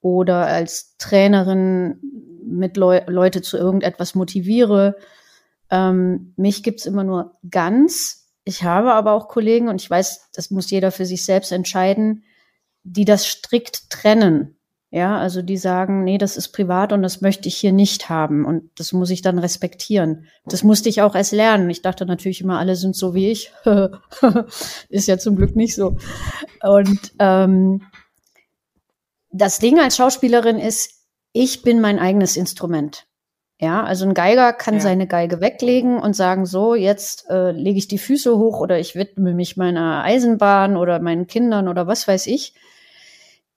oder als Trainerin mit Leu Leute zu irgendetwas motiviere. Ähm, mich gibt's immer nur ganz. Ich habe aber auch Kollegen und ich weiß, das muss jeder für sich selbst entscheiden, die das strikt trennen. Ja, also die sagen, nee, das ist privat und das möchte ich hier nicht haben und das muss ich dann respektieren. Das musste ich auch erst lernen. Ich dachte natürlich immer, alle sind so wie ich. ist ja zum Glück nicht so. Und ähm, das Ding als Schauspielerin ist, ich bin mein eigenes Instrument. Ja, also ein Geiger kann ja. seine Geige weglegen und sagen, so, jetzt äh, lege ich die Füße hoch oder ich widme mich meiner Eisenbahn oder meinen Kindern oder was weiß ich.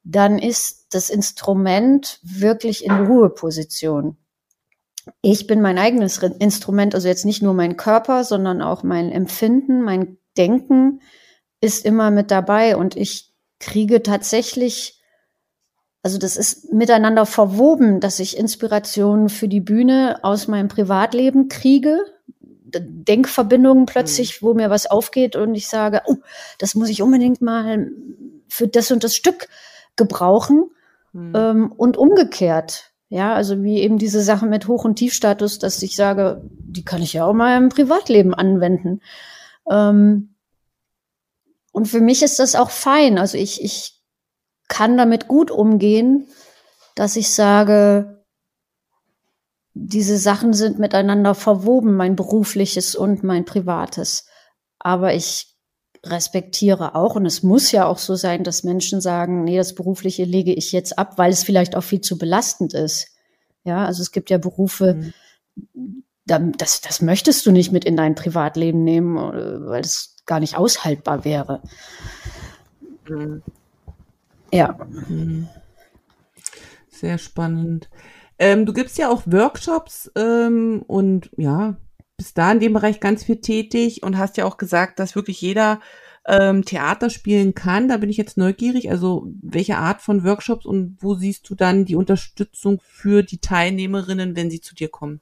Dann ist das Instrument wirklich in Ruheposition. Ich bin mein eigenes Instrument, also jetzt nicht nur mein Körper, sondern auch mein Empfinden, mein Denken ist immer mit dabei und ich kriege tatsächlich also das ist miteinander verwoben, dass ich Inspirationen für die Bühne aus meinem Privatleben kriege, Denkverbindungen plötzlich, mhm. wo mir was aufgeht und ich sage, oh, das muss ich unbedingt mal für das und das Stück gebrauchen mhm. ähm, und umgekehrt. Ja, also wie eben diese Sache mit Hoch- und Tiefstatus, dass ich sage, die kann ich ja auch mal im Privatleben anwenden. Ähm, und für mich ist das auch fein. Also ich, ich kann damit gut umgehen, dass ich sage, diese Sachen sind miteinander verwoben, mein berufliches und mein privates. Aber ich respektiere auch, und es muss ja auch so sein, dass Menschen sagen, nee, das berufliche lege ich jetzt ab, weil es vielleicht auch viel zu belastend ist. Ja, also es gibt ja Berufe, mhm. das, das möchtest du nicht mit in dein Privatleben nehmen, weil es gar nicht aushaltbar wäre. Mhm. Ja. Mhm. Sehr spannend. Ähm, du gibst ja auch Workshops ähm, und ja, bist da in dem Bereich ganz viel tätig und hast ja auch gesagt, dass wirklich jeder ähm, Theater spielen kann. Da bin ich jetzt neugierig. Also welche Art von Workshops und wo siehst du dann die Unterstützung für die Teilnehmerinnen, wenn sie zu dir kommen?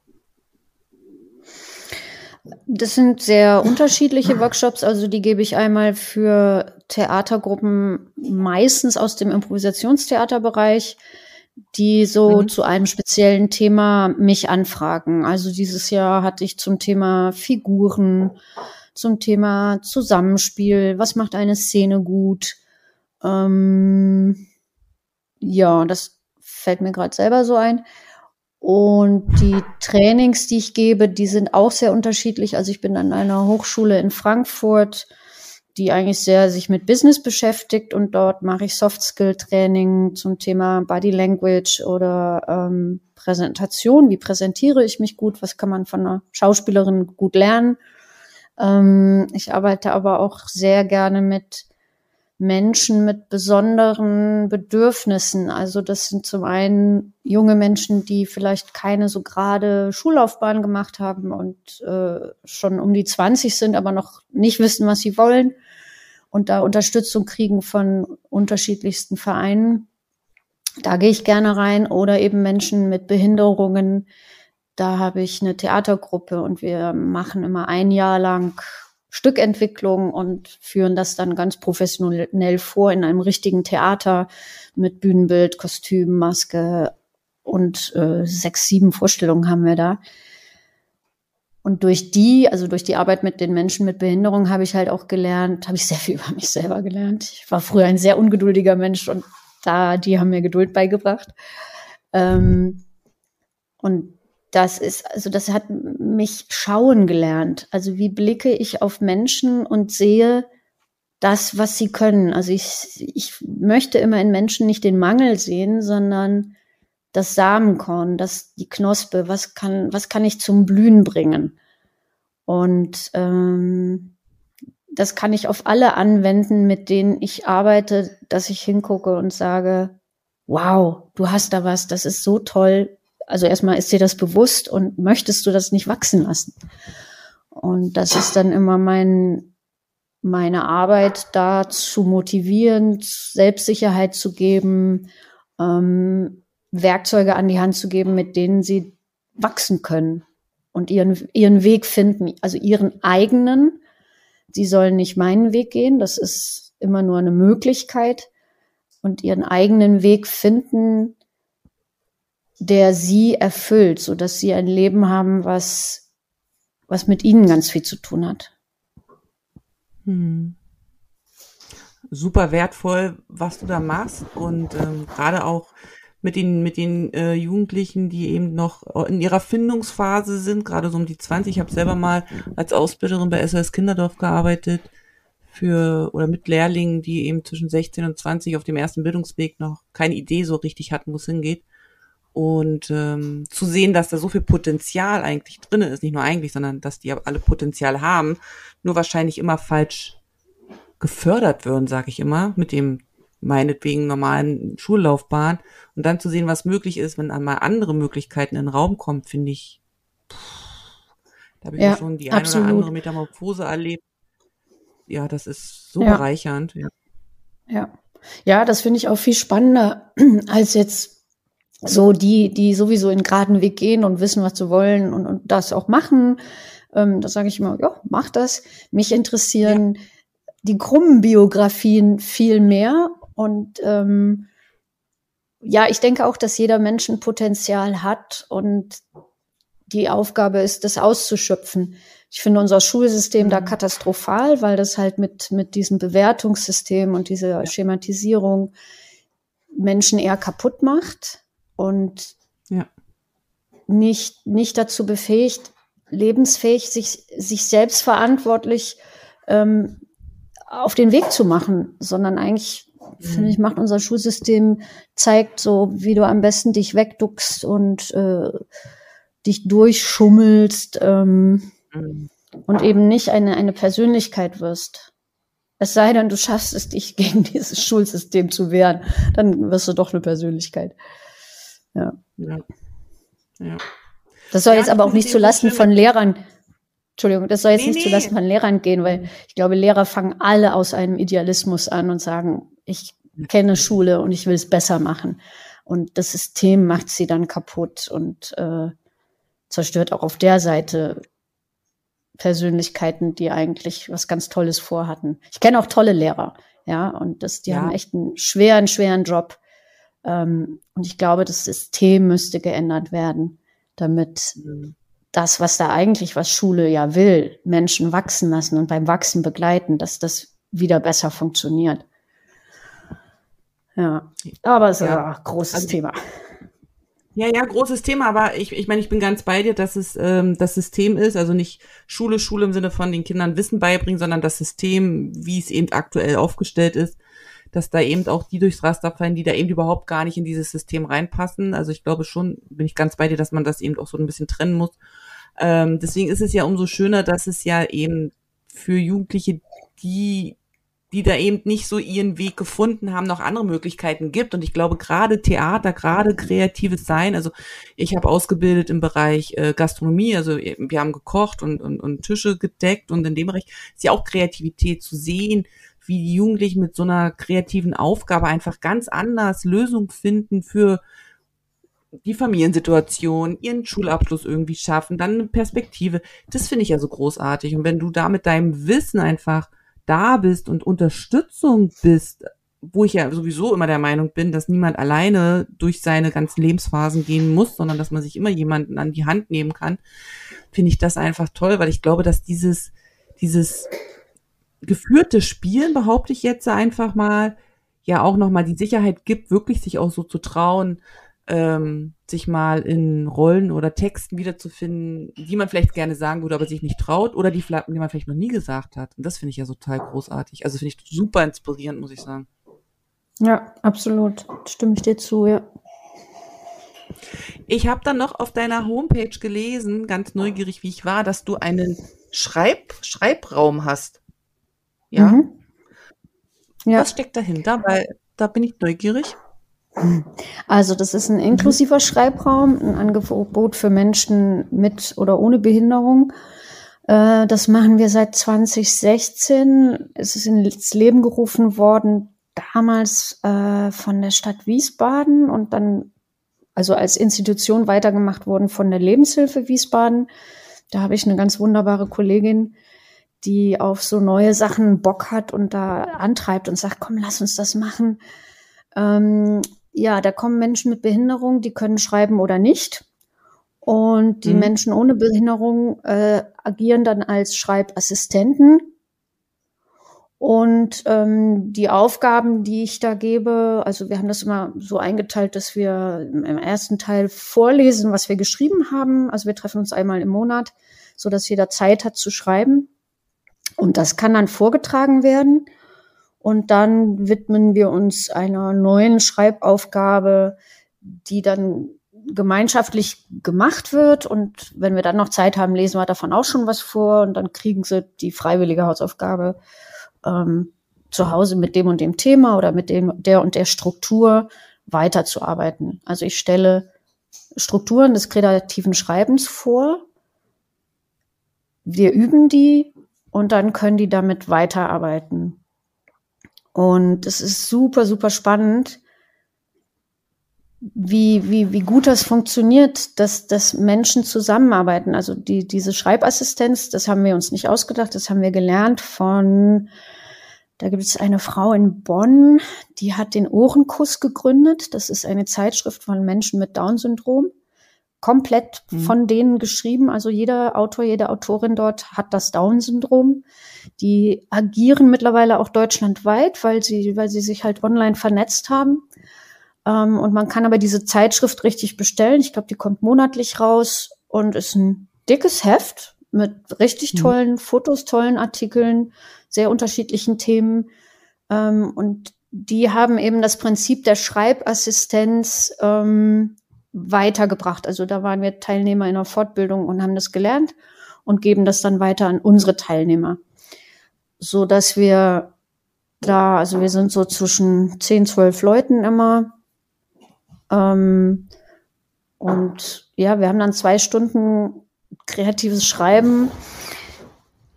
Das sind sehr unterschiedliche Workshops. Also die gebe ich einmal für Theatergruppen meistens aus dem Improvisationstheaterbereich, die so mhm. zu einem speziellen Thema mich anfragen. Also dieses Jahr hatte ich zum Thema Figuren, zum Thema Zusammenspiel, was macht eine Szene gut. Ähm, ja, das fällt mir gerade selber so ein. Und die Trainings, die ich gebe, die sind auch sehr unterschiedlich. Also ich bin an einer Hochschule in Frankfurt, die eigentlich sehr sich mit Business beschäftigt und dort mache ich Soft Skill Training zum Thema Body Language oder ähm, Präsentation. Wie präsentiere ich mich gut? Was kann man von einer Schauspielerin gut lernen? Ähm, ich arbeite aber auch sehr gerne mit Menschen mit besonderen Bedürfnissen. Also das sind zum einen junge Menschen, die vielleicht keine so gerade Schullaufbahn gemacht haben und äh, schon um die 20 sind, aber noch nicht wissen, was sie wollen und da Unterstützung kriegen von unterschiedlichsten Vereinen. Da gehe ich gerne rein oder eben Menschen mit Behinderungen. Da habe ich eine Theatergruppe und wir machen immer ein Jahr lang Stückentwicklung und führen das dann ganz professionell vor in einem richtigen Theater mit Bühnenbild, Kostüm, Maske und äh, sechs, sieben Vorstellungen haben wir da. Und durch die, also durch die Arbeit mit den Menschen mit Behinderung, habe ich halt auch gelernt, habe ich sehr viel über mich selber gelernt. Ich war früher ein sehr ungeduldiger Mensch und da, die haben mir Geduld beigebracht. Ähm, und das ist, also das hat mich schauen gelernt. Also wie blicke ich auf Menschen und sehe das, was sie können. Also ich, ich möchte immer in Menschen nicht den Mangel sehen, sondern das Samenkorn, das, die Knospe, was kann, was kann ich zum Blühen bringen? Und ähm, das kann ich auf alle anwenden, mit denen ich arbeite, dass ich hingucke und sage, wow, du hast da was, das ist so toll, also erstmal ist dir das bewusst und möchtest du das nicht wachsen lassen. Und das ist dann immer mein, meine Arbeit, da zu motivieren, Selbstsicherheit zu geben, ähm, Werkzeuge an die Hand zu geben, mit denen sie wachsen können und ihren, ihren Weg finden, also ihren eigenen. Sie sollen nicht meinen Weg gehen, das ist immer nur eine Möglichkeit und ihren eigenen Weg finden, der sie erfüllt, so dass sie ein Leben haben, was, was mit ihnen ganz viel zu tun hat. Hm. Super wertvoll, was du da machst und ähm, gerade auch mit den mit den äh, Jugendlichen, die eben noch in ihrer Findungsphase sind, gerade so um die 20. Ich habe selber mal als Ausbilderin bei SOS Kinderdorf gearbeitet für oder mit Lehrlingen, die eben zwischen 16 und 20 auf dem ersten Bildungsweg noch keine Idee so richtig hatten, wo es hingeht. Und ähm, zu sehen, dass da so viel Potenzial eigentlich drin ist, nicht nur eigentlich, sondern dass die alle Potenzial haben, nur wahrscheinlich immer falsch gefördert würden, sage ich immer, mit dem meinetwegen normalen Schullaufbahn. Und dann zu sehen, was möglich ist, wenn einmal andere Möglichkeiten in den Raum kommen, finde ich, pff, da habe ich ja, schon die eine oder andere Metamorphose erlebt. Ja, das ist so ja. bereichernd. Ja. ja. Ja, das finde ich auch viel spannender als jetzt so die, die sowieso in geraden Weg gehen und wissen, was sie wollen und, und das auch machen. Ähm, da sage ich immer, ja, mach das. Mich interessieren ja. die krummen Biografien viel mehr. Und ähm, ja, ich denke auch, dass jeder Mensch ein Potenzial hat und die Aufgabe ist, das auszuschöpfen. Ich finde unser Schulsystem mhm. da katastrophal, weil das halt mit, mit diesem Bewertungssystem und dieser ja. Schematisierung Menschen eher kaputt macht und ja. nicht, nicht dazu befähigt, lebensfähig, sich, sich selbst verantwortlich ähm, auf den Weg zu machen, sondern eigentlich, mhm. Finde ich, macht unser Schulsystem, zeigt so, wie du am besten dich wegduckst und äh, dich durchschummelst ähm, mhm. und eben nicht eine, eine Persönlichkeit wirst. Es sei denn, du schaffst es, dich gegen dieses Schulsystem zu wehren, dann wirst du doch eine Persönlichkeit. Ja. ja. ja. Das soll ja, jetzt aber auch nicht zulasten von Lehrern, Entschuldigung, das soll jetzt nee, nicht nee. zulasten von Lehrern gehen, weil ich glaube, Lehrer fangen alle aus einem Idealismus an und sagen, ich kenne Schule und ich will es besser machen. Und das System macht sie dann kaputt und äh, zerstört auch auf der Seite Persönlichkeiten, die eigentlich was ganz Tolles vorhatten. Ich kenne auch tolle Lehrer, ja, und das, die ja. haben echt einen schweren, schweren Job. Ähm, und ich glaube, das System müsste geändert werden, damit mhm. Das, was da eigentlich, was Schule ja will, Menschen wachsen lassen und beim Wachsen begleiten, dass das wieder besser funktioniert. Ja, aber es ist ja. ein großes also, Thema. Ja, ja, großes Thema, aber ich, ich meine, ich bin ganz bei dir, dass es ähm, das System ist, also nicht Schule, Schule im Sinne von den Kindern Wissen beibringen, sondern das System, wie es eben aktuell aufgestellt ist, dass da eben auch die durchs Raster fallen, die da eben überhaupt gar nicht in dieses System reinpassen. Also ich glaube schon, bin ich ganz bei dir, dass man das eben auch so ein bisschen trennen muss. Ähm, deswegen ist es ja umso schöner, dass es ja eben für Jugendliche, die die da eben nicht so ihren Weg gefunden haben, noch andere Möglichkeiten gibt. Und ich glaube, gerade Theater, gerade kreatives Sein, also ich habe ausgebildet im Bereich äh, Gastronomie, also wir haben gekocht und, und, und Tische gedeckt und in dem Bereich ist ja auch Kreativität zu sehen, wie die Jugendlichen mit so einer kreativen Aufgabe einfach ganz anders Lösungen finden für die Familiensituation, ihren Schulabschluss irgendwie schaffen, dann eine Perspektive. Das finde ich ja so großartig. Und wenn du da mit deinem Wissen einfach da bist und Unterstützung bist, wo ich ja sowieso immer der Meinung bin, dass niemand alleine durch seine ganzen Lebensphasen gehen muss, sondern dass man sich immer jemanden an die Hand nehmen kann, finde ich das einfach toll, weil ich glaube, dass dieses, dieses geführte Spielen, behaupte ich jetzt einfach mal, ja auch nochmal die Sicherheit gibt, wirklich sich auch so zu trauen, ähm, sich mal in Rollen oder Texten wiederzufinden, die man vielleicht gerne sagen würde, aber sich nicht traut oder die, die man vielleicht noch nie gesagt hat. Und das finde ich ja total großartig. Also finde ich super inspirierend, muss ich sagen. Ja, absolut. Stimme ich dir zu, ja. Ich habe dann noch auf deiner Homepage gelesen, ganz neugierig wie ich war, dass du einen Schreib Schreibraum hast. Ja? Mhm. ja. Was steckt dahinter? Weil da bin ich neugierig. Also das ist ein inklusiver Schreibraum, ein Angebot für Menschen mit oder ohne Behinderung. Äh, das machen wir seit 2016. Es ist ins Leben gerufen worden, damals äh, von der Stadt Wiesbaden und dann also als Institution weitergemacht worden von der Lebenshilfe Wiesbaden. Da habe ich eine ganz wunderbare Kollegin, die auf so neue Sachen Bock hat und da antreibt und sagt, komm, lass uns das machen. Ja, da kommen Menschen mit Behinderung, die können schreiben oder nicht. Und die mhm. Menschen ohne Behinderung äh, agieren dann als Schreibassistenten. Und ähm, die Aufgaben, die ich da gebe, also wir haben das immer so eingeteilt, dass wir im ersten Teil vorlesen, was wir geschrieben haben. Also wir treffen uns einmal im Monat, so dass jeder Zeit hat zu schreiben. Und das kann dann vorgetragen werden. Und dann widmen wir uns einer neuen Schreibaufgabe, die dann gemeinschaftlich gemacht wird. Und wenn wir dann noch Zeit haben, lesen wir davon auch schon was vor und dann kriegen sie die freiwillige Hausaufgabe ähm, zu Hause mit dem und dem Thema oder mit dem, der und der Struktur weiterzuarbeiten. Also ich stelle Strukturen des kreativen Schreibens vor. Wir üben die und dann können die damit weiterarbeiten. Und es ist super, super spannend, wie, wie, wie gut das funktioniert, dass, dass Menschen zusammenarbeiten. Also die, diese Schreibassistenz, das haben wir uns nicht ausgedacht, das haben wir gelernt von, da gibt es eine Frau in Bonn, die hat den Ohrenkuss gegründet. Das ist eine Zeitschrift von Menschen mit Down-Syndrom. Komplett mhm. von denen geschrieben. Also jeder Autor, jede Autorin dort hat das Down-Syndrom. Die agieren mittlerweile auch deutschlandweit, weil sie, weil sie sich halt online vernetzt haben. Ähm, und man kann aber diese Zeitschrift richtig bestellen. Ich glaube, die kommt monatlich raus und ist ein dickes Heft mit richtig mhm. tollen mhm. Fotos, tollen Artikeln, sehr unterschiedlichen Themen. Ähm, und die haben eben das Prinzip der Schreibassistenz ähm, weitergebracht. Also da waren wir Teilnehmer in einer Fortbildung und haben das gelernt und geben das dann weiter an unsere Teilnehmer, so dass wir da, also wir sind so zwischen 10, 12 Leuten immer ähm, und ja, wir haben dann zwei Stunden kreatives Schreiben,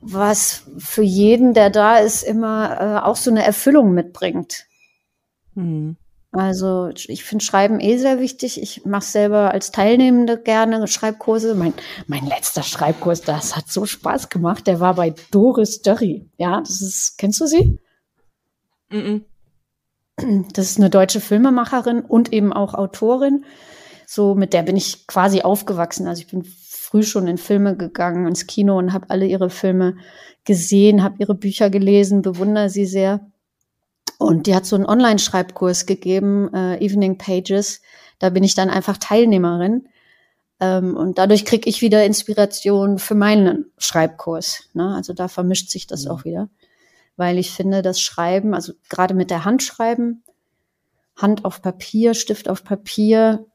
was für jeden, der da ist, immer äh, auch so eine Erfüllung mitbringt. Hm. Also ich finde Schreiben eh sehr wichtig. Ich mache selber als Teilnehmende gerne Schreibkurse. Mein, mein letzter Schreibkurs, das hat so Spaß gemacht. Der war bei Doris Dörri. Ja, das ist, kennst du sie? Mm, -mm. Das ist eine deutsche Filmemacherin und eben auch Autorin. So, mit der bin ich quasi aufgewachsen. Also ich bin früh schon in Filme gegangen, ins Kino und habe alle ihre Filme gesehen, habe ihre Bücher gelesen, bewundere sie sehr. Und die hat so einen Online-Schreibkurs gegeben, äh, Evening Pages. Da bin ich dann einfach Teilnehmerin. Ähm, und dadurch kriege ich wieder Inspiration für meinen Schreibkurs. Ne? Also da vermischt sich das ja. auch wieder weil ich finde, das Schreiben, also gerade mit der Hand schreiben, Hand auf Papier, Stift auf Papier,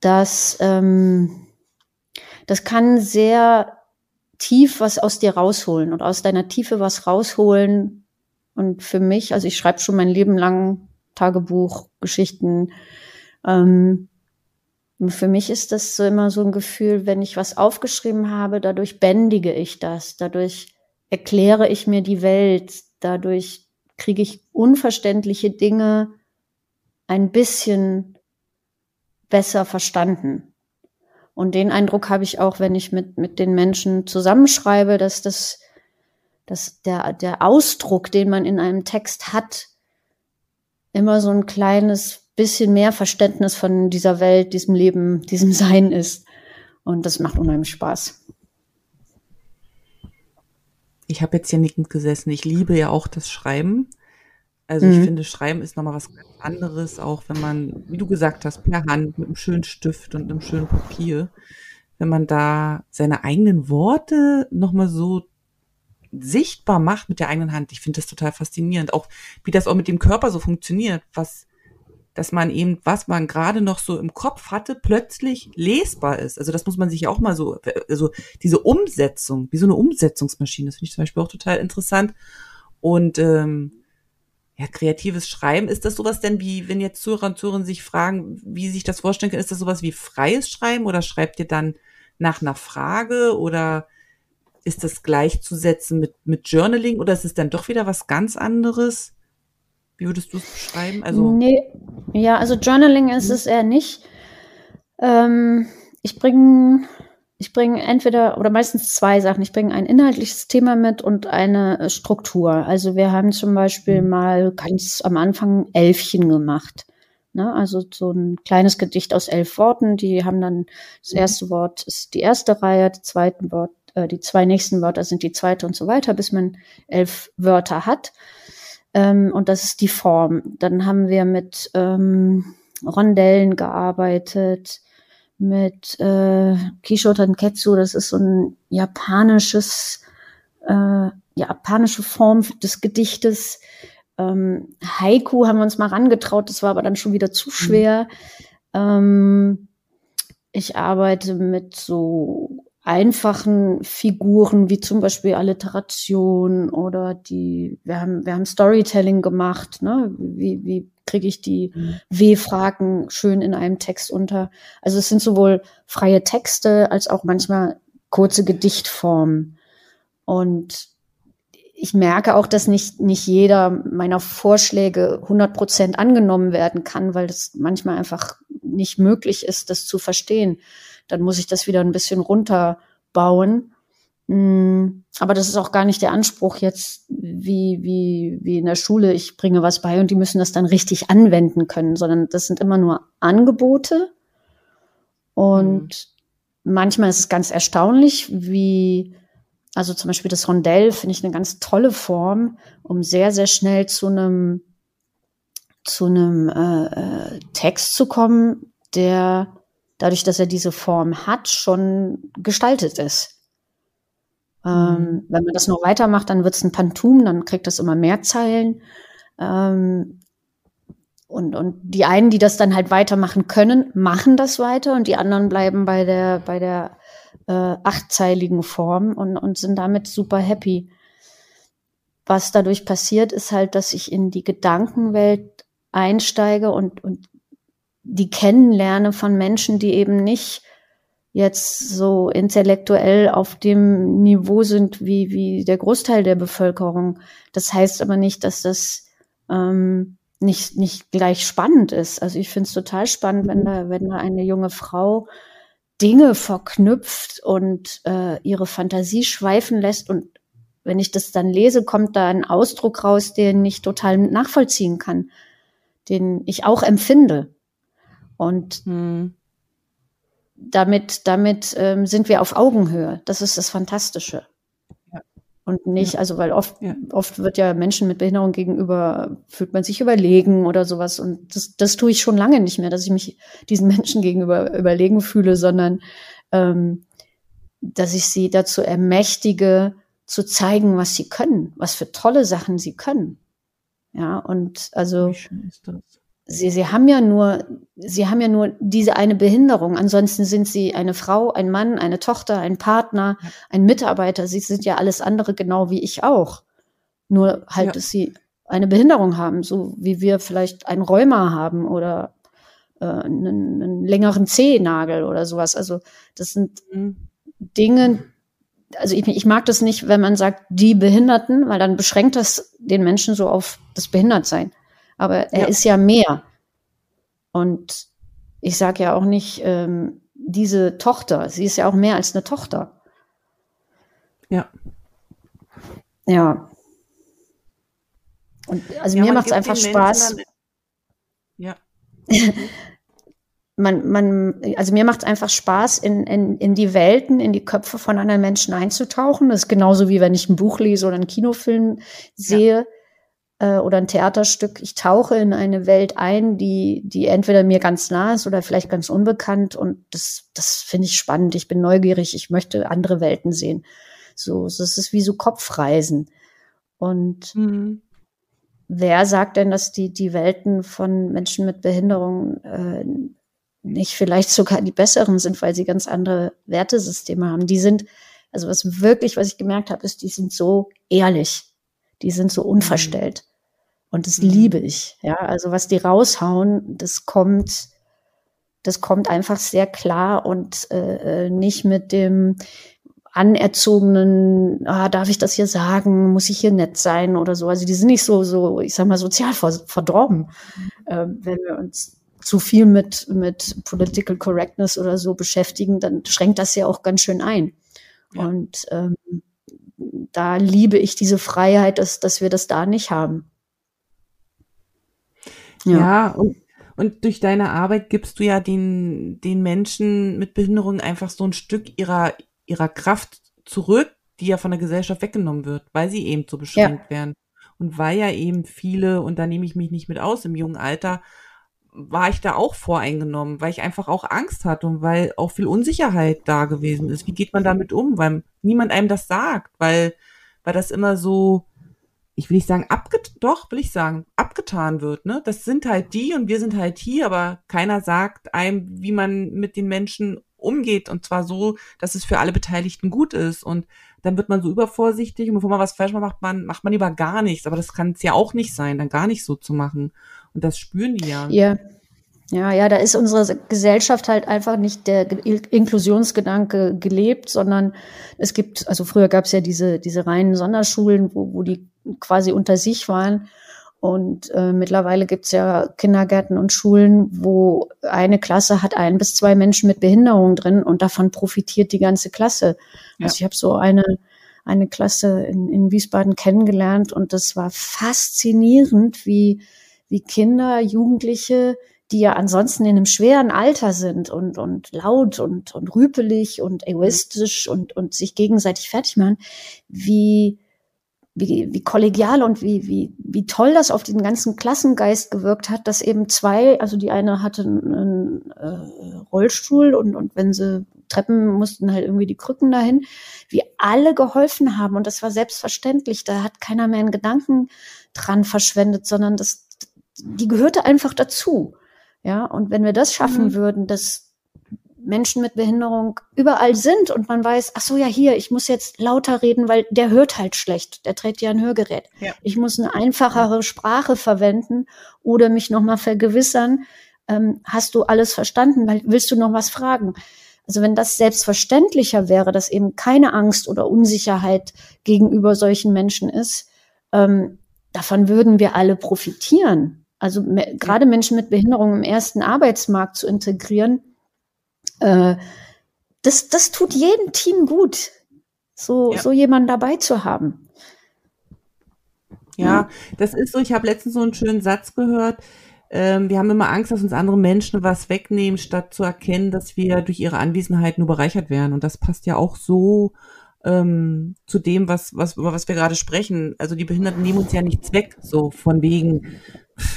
das, ähm, das kann sehr tief was aus dir rausholen und aus deiner Tiefe was rausholen. Und für mich, also ich schreibe schon mein Leben lang Tagebuch, Geschichten. Ähm, für mich ist das so immer so ein Gefühl, wenn ich was aufgeschrieben habe, dadurch bändige ich das, dadurch erkläre ich mir die Welt, Dadurch kriege ich unverständliche Dinge ein bisschen besser verstanden. Und den Eindruck habe ich auch, wenn ich mit, mit den Menschen zusammenschreibe, dass das, dass der, der Ausdruck, den man in einem Text hat, immer so ein kleines bisschen mehr Verständnis von dieser Welt, diesem Leben, diesem Sein ist. Und das macht unheimlich Spaß ich habe jetzt hier nickend gesessen. Ich liebe ja auch das Schreiben. Also mhm. ich finde, Schreiben ist nochmal was ganz anderes, auch wenn man, wie du gesagt hast, per Hand mit einem schönen Stift und einem schönen Papier, wenn man da seine eigenen Worte nochmal so sichtbar macht mit der eigenen Hand. Ich finde das total faszinierend. Auch wie das auch mit dem Körper so funktioniert, was dass man eben, was man gerade noch so im Kopf hatte, plötzlich lesbar ist. Also das muss man sich ja auch mal so, also diese Umsetzung, wie so eine Umsetzungsmaschine, das finde ich zum Beispiel auch total interessant. Und ähm, ja, kreatives Schreiben, ist das sowas denn wie, wenn jetzt Zuhörer und Zuhörerinnen sich fragen, wie sich das vorstellen können, ist das sowas wie freies Schreiben oder schreibt ihr dann nach einer Frage oder ist das gleichzusetzen mit, mit Journaling oder ist es dann doch wieder was ganz anderes? Wie würdest du es beschreiben? Also nee, ja, also Journaling ist es eher nicht. Ähm, ich bringe ich bringe entweder oder meistens zwei Sachen. Ich bringe ein inhaltliches Thema mit und eine äh, Struktur. Also wir haben zum Beispiel mhm. mal ganz am Anfang Elfchen gemacht. Ne? Also so ein kleines Gedicht aus elf Worten. Die haben dann das mhm. erste Wort ist die erste Reihe, die zweiten Wort, äh, die zwei nächsten Wörter sind die zweite und so weiter, bis man elf Wörter hat. Ähm, und das ist die Form. Dann haben wir mit ähm, Rondellen gearbeitet, mit äh, Kishotan Ketsu, das ist so ein japanisches, äh, japanische Form des Gedichtes. Ähm, Haiku haben wir uns mal rangetraut, das war aber dann schon wieder zu mhm. schwer. Mhm. Ähm, ich arbeite mit so einfachen Figuren wie zum Beispiel Alliteration oder die, wir haben, wir haben Storytelling gemacht, ne? Wie, wie kriege ich die mhm. W-Fragen schön in einem Text unter? Also es sind sowohl freie Texte als auch manchmal kurze Gedichtformen. Und ich merke auch, dass nicht, nicht jeder meiner Vorschläge 100 Prozent angenommen werden kann, weil das manchmal einfach nicht möglich ist, das zu verstehen. Dann muss ich das wieder ein bisschen runterbauen. Mm, aber das ist auch gar nicht der Anspruch jetzt, wie, wie, wie in der Schule, ich bringe was bei und die müssen das dann richtig anwenden können, sondern das sind immer nur Angebote. Und mhm. manchmal ist es ganz erstaunlich, wie also zum Beispiel das Rondell finde ich eine ganz tolle Form, um sehr, sehr schnell zu einem zu einem äh, äh, Text zu kommen, der dadurch, dass er diese Form hat, schon gestaltet ist. Ähm, mhm. wenn man das noch weitermacht, dann wird es ein Pantum, dann kriegt das immer mehr Zeilen. Ähm, und, und die einen, die das dann halt weitermachen können, machen das weiter und die anderen bleiben bei der, bei der äh, achtzeiligen Form und, und sind damit super happy. Was dadurch passiert, ist halt, dass ich in die Gedankenwelt einsteige und, und die kennenlerne von Menschen, die eben nicht jetzt so intellektuell auf dem Niveau sind wie, wie der Großteil der Bevölkerung. Das heißt aber nicht, dass das ähm, nicht, nicht gleich spannend ist. Also ich finde es total spannend, wenn da, wenn da eine junge Frau Dinge verknüpft und äh, ihre Fantasie schweifen lässt. Und wenn ich das dann lese, kommt da ein Ausdruck raus, den ich total nachvollziehen kann, den ich auch empfinde. Und hm. damit, damit ähm, sind wir auf Augenhöhe. Das ist das Fantastische und nicht, also weil oft, ja. oft wird ja Menschen mit Behinderung gegenüber, fühlt man sich überlegen oder sowas. Und das, das tue ich schon lange nicht mehr, dass ich mich diesen Menschen gegenüber überlegen fühle, sondern ähm, dass ich sie dazu ermächtige, zu zeigen, was sie können, was für tolle Sachen sie können. Ja, und also. Sie, sie haben ja nur, sie haben ja nur diese eine Behinderung. Ansonsten sind sie eine Frau, ein Mann, eine Tochter, ein Partner, ein Mitarbeiter. Sie sind ja alles andere genau wie ich auch. Nur halt, ja. dass sie eine Behinderung haben, so wie wir vielleicht ein Rheuma haben oder äh, einen, einen längeren Zehennagel oder sowas. Also das sind mhm. Dinge, also ich, ich mag das nicht, wenn man sagt, die Behinderten, weil dann beschränkt das den Menschen so auf das Behindertsein aber er ja. ist ja mehr. Und ich sage ja auch nicht, ähm, diese Tochter, sie ist ja auch mehr als eine Tochter. Ja. Ja. Und also ja, mir macht es einfach Spaß. ja. man, man, also mir macht es einfach Spaß, in, in, in die Welten, in die Köpfe von anderen Menschen einzutauchen. Das ist genauso wie wenn ich ein Buch lese oder einen Kinofilm sehe. Ja äh, oder ein Theaterstück. Ich tauche in eine Welt ein, die, die entweder mir ganz nah ist oder vielleicht ganz unbekannt. Und das, das finde ich spannend. Ich bin neugierig. Ich möchte andere Welten sehen. So, das ist wie so Kopfreisen. Und mhm. wer sagt denn, dass die, die Welten von Menschen mit Behinderung äh, nicht vielleicht sogar die besseren sind, weil sie ganz andere Wertesysteme haben? Die sind, also was wirklich, was ich gemerkt habe, ist, die sind so ehrlich. Die sind so mhm. unverstellt. Und das mhm. liebe ich. Ja, also was die raushauen, das kommt, das kommt einfach sehr klar und äh, äh, nicht mit dem anerzogenen, ah, darf ich das hier sagen, muss ich hier nett sein oder so. Also die sind nicht so, so, ich sag mal, sozial verdorben, äh, wenn wir uns zu viel mit, mit Political Correctness oder so beschäftigen, dann schränkt das ja auch ganz schön ein. Ja. Und ähm, da liebe ich diese Freiheit, dass, dass wir das da nicht haben. Ja, ja und, und durch deine Arbeit gibst du ja den, den Menschen mit Behinderung einfach so ein Stück ihrer, ihrer Kraft zurück, die ja von der Gesellschaft weggenommen wird, weil sie eben so beschränkt ja. werden. Und weil ja eben viele, und da nehme ich mich nicht mit aus, im jungen Alter, war ich da auch voreingenommen, weil ich einfach auch Angst hatte und weil auch viel Unsicherheit da gewesen ist. Wie geht man damit um? Weil niemand einem das sagt, weil, weil das immer so, ich will nicht sagen, abget doch, will ich sagen, abgetan wird. Ne? Das sind halt die und wir sind halt hier, aber keiner sagt einem, wie man mit den Menschen umgeht und zwar so, dass es für alle Beteiligten gut ist und dann wird man so übervorsichtig und bevor man was falsch macht, man, macht man lieber gar nichts. Aber das kann es ja auch nicht sein, dann gar nicht so zu machen. Und das spüren die ja. Ja. Ja, ja, da ist unsere Gesellschaft halt einfach nicht der Inklusionsgedanke gelebt, sondern es gibt, also früher gab es ja diese, diese reinen Sonderschulen, wo, wo die quasi unter sich waren. Und äh, mittlerweile gibt's ja Kindergärten und Schulen, wo eine Klasse hat ein bis zwei Menschen mit Behinderung drin und davon profitiert die ganze Klasse. Ja. Also ich habe so eine, eine Klasse in, in Wiesbaden kennengelernt und das war faszinierend, wie, wie Kinder, Jugendliche die ja ansonsten in einem schweren Alter sind und, und laut und, und rüpelig und egoistisch und, und sich gegenseitig fertig machen, wie, wie, wie kollegial und wie, wie, wie toll das auf den ganzen Klassengeist gewirkt hat, dass eben zwei, also die eine hatte einen, äh, Rollstuhl und, und wenn sie Treppen mussten halt irgendwie die Krücken dahin, wie alle geholfen haben und das war selbstverständlich, da hat keiner mehr einen Gedanken dran verschwendet, sondern das, die gehörte einfach dazu. Ja, und wenn wir das schaffen mhm. würden, dass Menschen mit Behinderung überall sind und man weiß, ach so, ja, hier, ich muss jetzt lauter reden, weil der hört halt schlecht. Der trägt ja ein Hörgerät. Ja. Ich muss eine einfachere Sprache verwenden oder mich nochmal vergewissern, ähm, hast du alles verstanden, weil willst du noch was fragen? Also wenn das selbstverständlicher wäre, dass eben keine Angst oder Unsicherheit gegenüber solchen Menschen ist, ähm, davon würden wir alle profitieren. Also gerade Menschen mit Behinderung im ersten Arbeitsmarkt zu integrieren, äh, das, das tut jedem Team gut, so, ja. so jemanden dabei zu haben. Ja, das ist so. Ich habe letztens so einen schönen Satz gehört. Ähm, wir haben immer Angst, dass uns andere Menschen was wegnehmen, statt zu erkennen, dass wir durch ihre Anwesenheit nur bereichert werden. Und das passt ja auch so ähm, zu dem, was, was, über was wir gerade sprechen. Also die Behinderten nehmen uns ja nichts weg, so von wegen,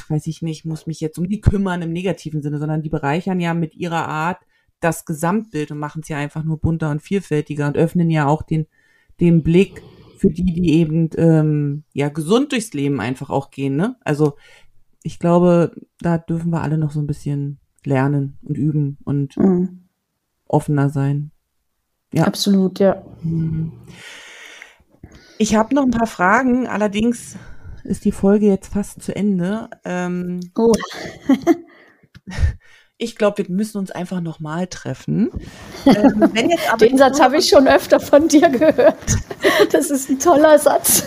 weiß ich nicht, muss mich jetzt um die kümmern im negativen Sinne, sondern die bereichern ja mit ihrer Art das Gesamtbild und machen es ja einfach nur bunter und vielfältiger und öffnen ja auch den, den Blick für die, die eben ähm, ja gesund durchs Leben einfach auch gehen. Ne? Also ich glaube, da dürfen wir alle noch so ein bisschen lernen und üben und mhm. offener sein. Ja. Absolut, ja. Ich habe noch ein paar Fragen, allerdings ist die Folge jetzt fast zu Ende. Ähm, oh. ich glaube, wir müssen uns einfach nochmal treffen. Ähm, Den Satz habe ich schon öfter von dir gehört. Das ist ein toller Satz.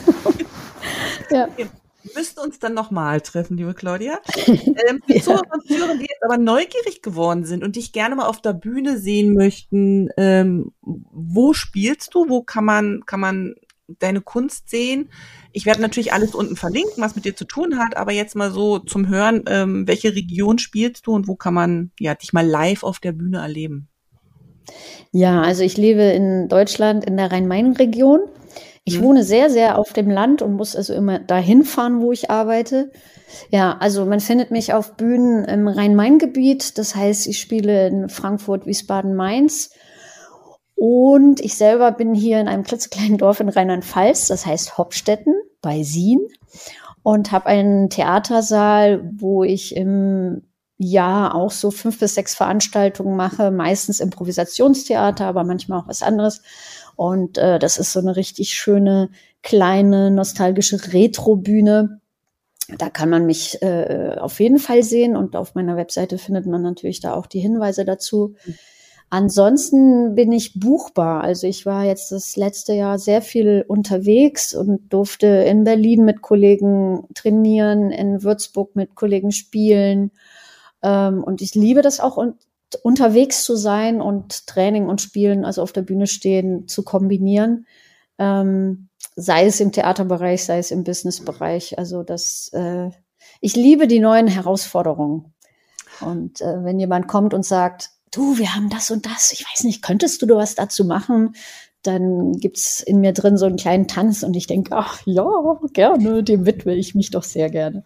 ja. Wir müssen uns dann nochmal treffen, liebe Claudia. Ähm, ja. Zuhörer und Zuhörer, die jetzt aber neugierig geworden sind und dich gerne mal auf der Bühne sehen möchten, ähm, wo spielst du? Wo kann man, kann man deine Kunst sehen? Ich werde natürlich alles unten verlinken, was mit dir zu tun hat, aber jetzt mal so zum Hören, ähm, welche Region spielst du und wo kann man ja, dich mal live auf der Bühne erleben? Ja, also ich lebe in Deutschland in der Rhein-Main-Region. Ich mhm. wohne sehr, sehr auf dem Land und muss also immer dahin fahren, wo ich arbeite. Ja, also man findet mich auf Bühnen im Rhein-Main-Gebiet. Das heißt, ich spiele in Frankfurt, Wiesbaden, Mainz und ich selber bin hier in einem klitzekleinen Dorf in Rheinland-Pfalz, das heißt Hopstetten bei Sien und habe einen Theatersaal, wo ich im Jahr auch so fünf bis sechs Veranstaltungen mache, meistens Improvisationstheater, aber manchmal auch was anderes. Und äh, das ist so eine richtig schöne, kleine, nostalgische Retro-Bühne. Da kann man mich äh, auf jeden Fall sehen und auf meiner Webseite findet man natürlich da auch die Hinweise dazu. Mhm. Ansonsten bin ich buchbar. Also ich war jetzt das letzte Jahr sehr viel unterwegs und durfte in Berlin mit Kollegen trainieren, in Würzburg mit Kollegen spielen. Ähm, und ich liebe das auch, unterwegs zu sein und Training und Spielen, also auf der Bühne stehen, zu kombinieren. Ähm, sei es im Theaterbereich, sei es im Businessbereich. Also das, äh, ich liebe die neuen Herausforderungen. Und äh, wenn jemand kommt und sagt, du, wir haben das und das, ich weiß nicht, könntest du was dazu machen? Dann gibt's in mir drin so einen kleinen Tanz und ich denke, ach ja, gerne, dem widme ich mich doch sehr gerne.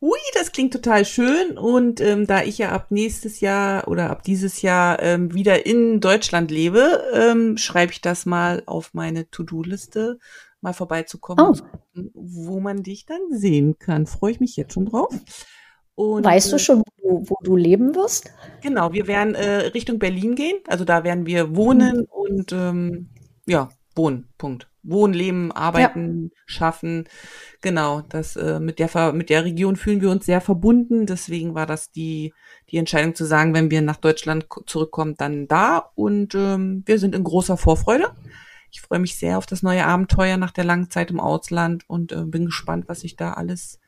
Ui, das klingt total schön. Und ähm, da ich ja ab nächstes Jahr oder ab dieses Jahr ähm, wieder in Deutschland lebe, ähm, schreibe ich das mal auf meine To-Do-Liste mal vorbeizukommen, Oh. wo man dich dann sehen kann. Freue ich mich jetzt schon drauf. Und, Weißt du äh, schon, wo, wo du leben wirst? Genau, wir werden äh, Richtung Berlin gehen. Also da werden wir wohnen und ähm, ja, wohnen. Punkt. Wohnen, leben, arbeiten, schaffen. Genau, das äh, mit der mit der Region fühlen wir uns sehr verbunden. Deswegen war das die die Entscheidung zu sagen, wenn wir nach Deutschland ko- zurückkommen, dann da. Und ähm, wir sind in großer Vorfreude. Ich freue mich sehr auf das neue Abenteuer nach der langen Zeit im Ausland und äh, bin gespannt, was sich da alles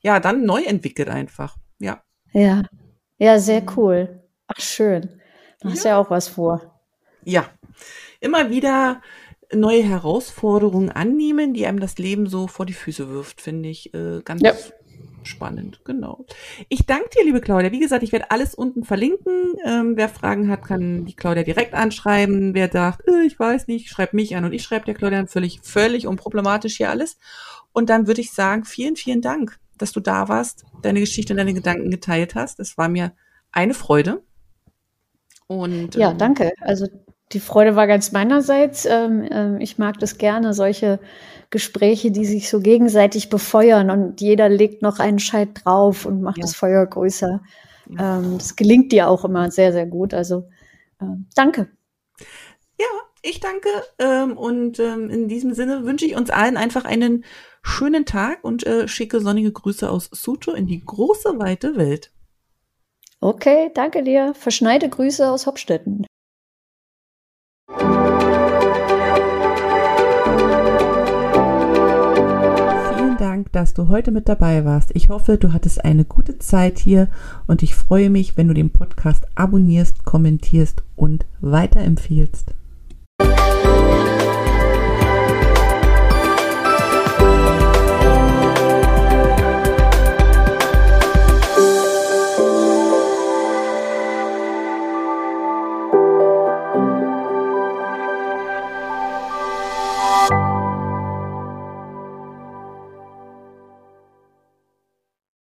ja dann neu entwickelt einfach. Ja. Ja. Ja, sehr cool. Ach, schön. Du hast ja auch was vor. Ja, immer wieder neue Herausforderungen annehmen, die einem das Leben so vor die Füße wirft, finde ich äh, ganz Ja. spannend. Genau. Ich danke dir, liebe Claudia. Wie gesagt, ich werde alles unten verlinken. Ähm, wer Fragen hat, kann die Claudia direkt anschreiben. Wer sagt, äh, ich weiß nicht, schreibt mich an und ich schreibe der Claudia an. Völlig, völlig unproblematisch hier alles. Und dann würde ich sagen, vielen, vielen Dank, dass du da warst, deine Geschichte und deine Gedanken geteilt hast. Es war mir eine Freude. Und Ja, ähm, danke. Also die Freude war ganz meinerseits. Ähm, ähm, ich mag das gerne, solche Gespräche, die sich so gegenseitig befeuern und jeder legt noch einen Scheit drauf und macht Ja. das Feuer größer. Ja. Das gelingt dir auch immer sehr, sehr gut. Also danke. Ja, ich danke. Und in diesem Sinne wünsche ich uns allen einfach einen schönen Tag und äh, schicke sonnige Grüße aus Sucho in die große, weite Welt. Okay, danke dir. Verschneite Grüße aus Hopstetten. Vielen Dank, dass du heute mit dabei warst. Ich hoffe, du hattest eine gute Zeit hier und ich freue mich, wenn du den Podcast abonnierst, kommentierst und weiterempfiehlst.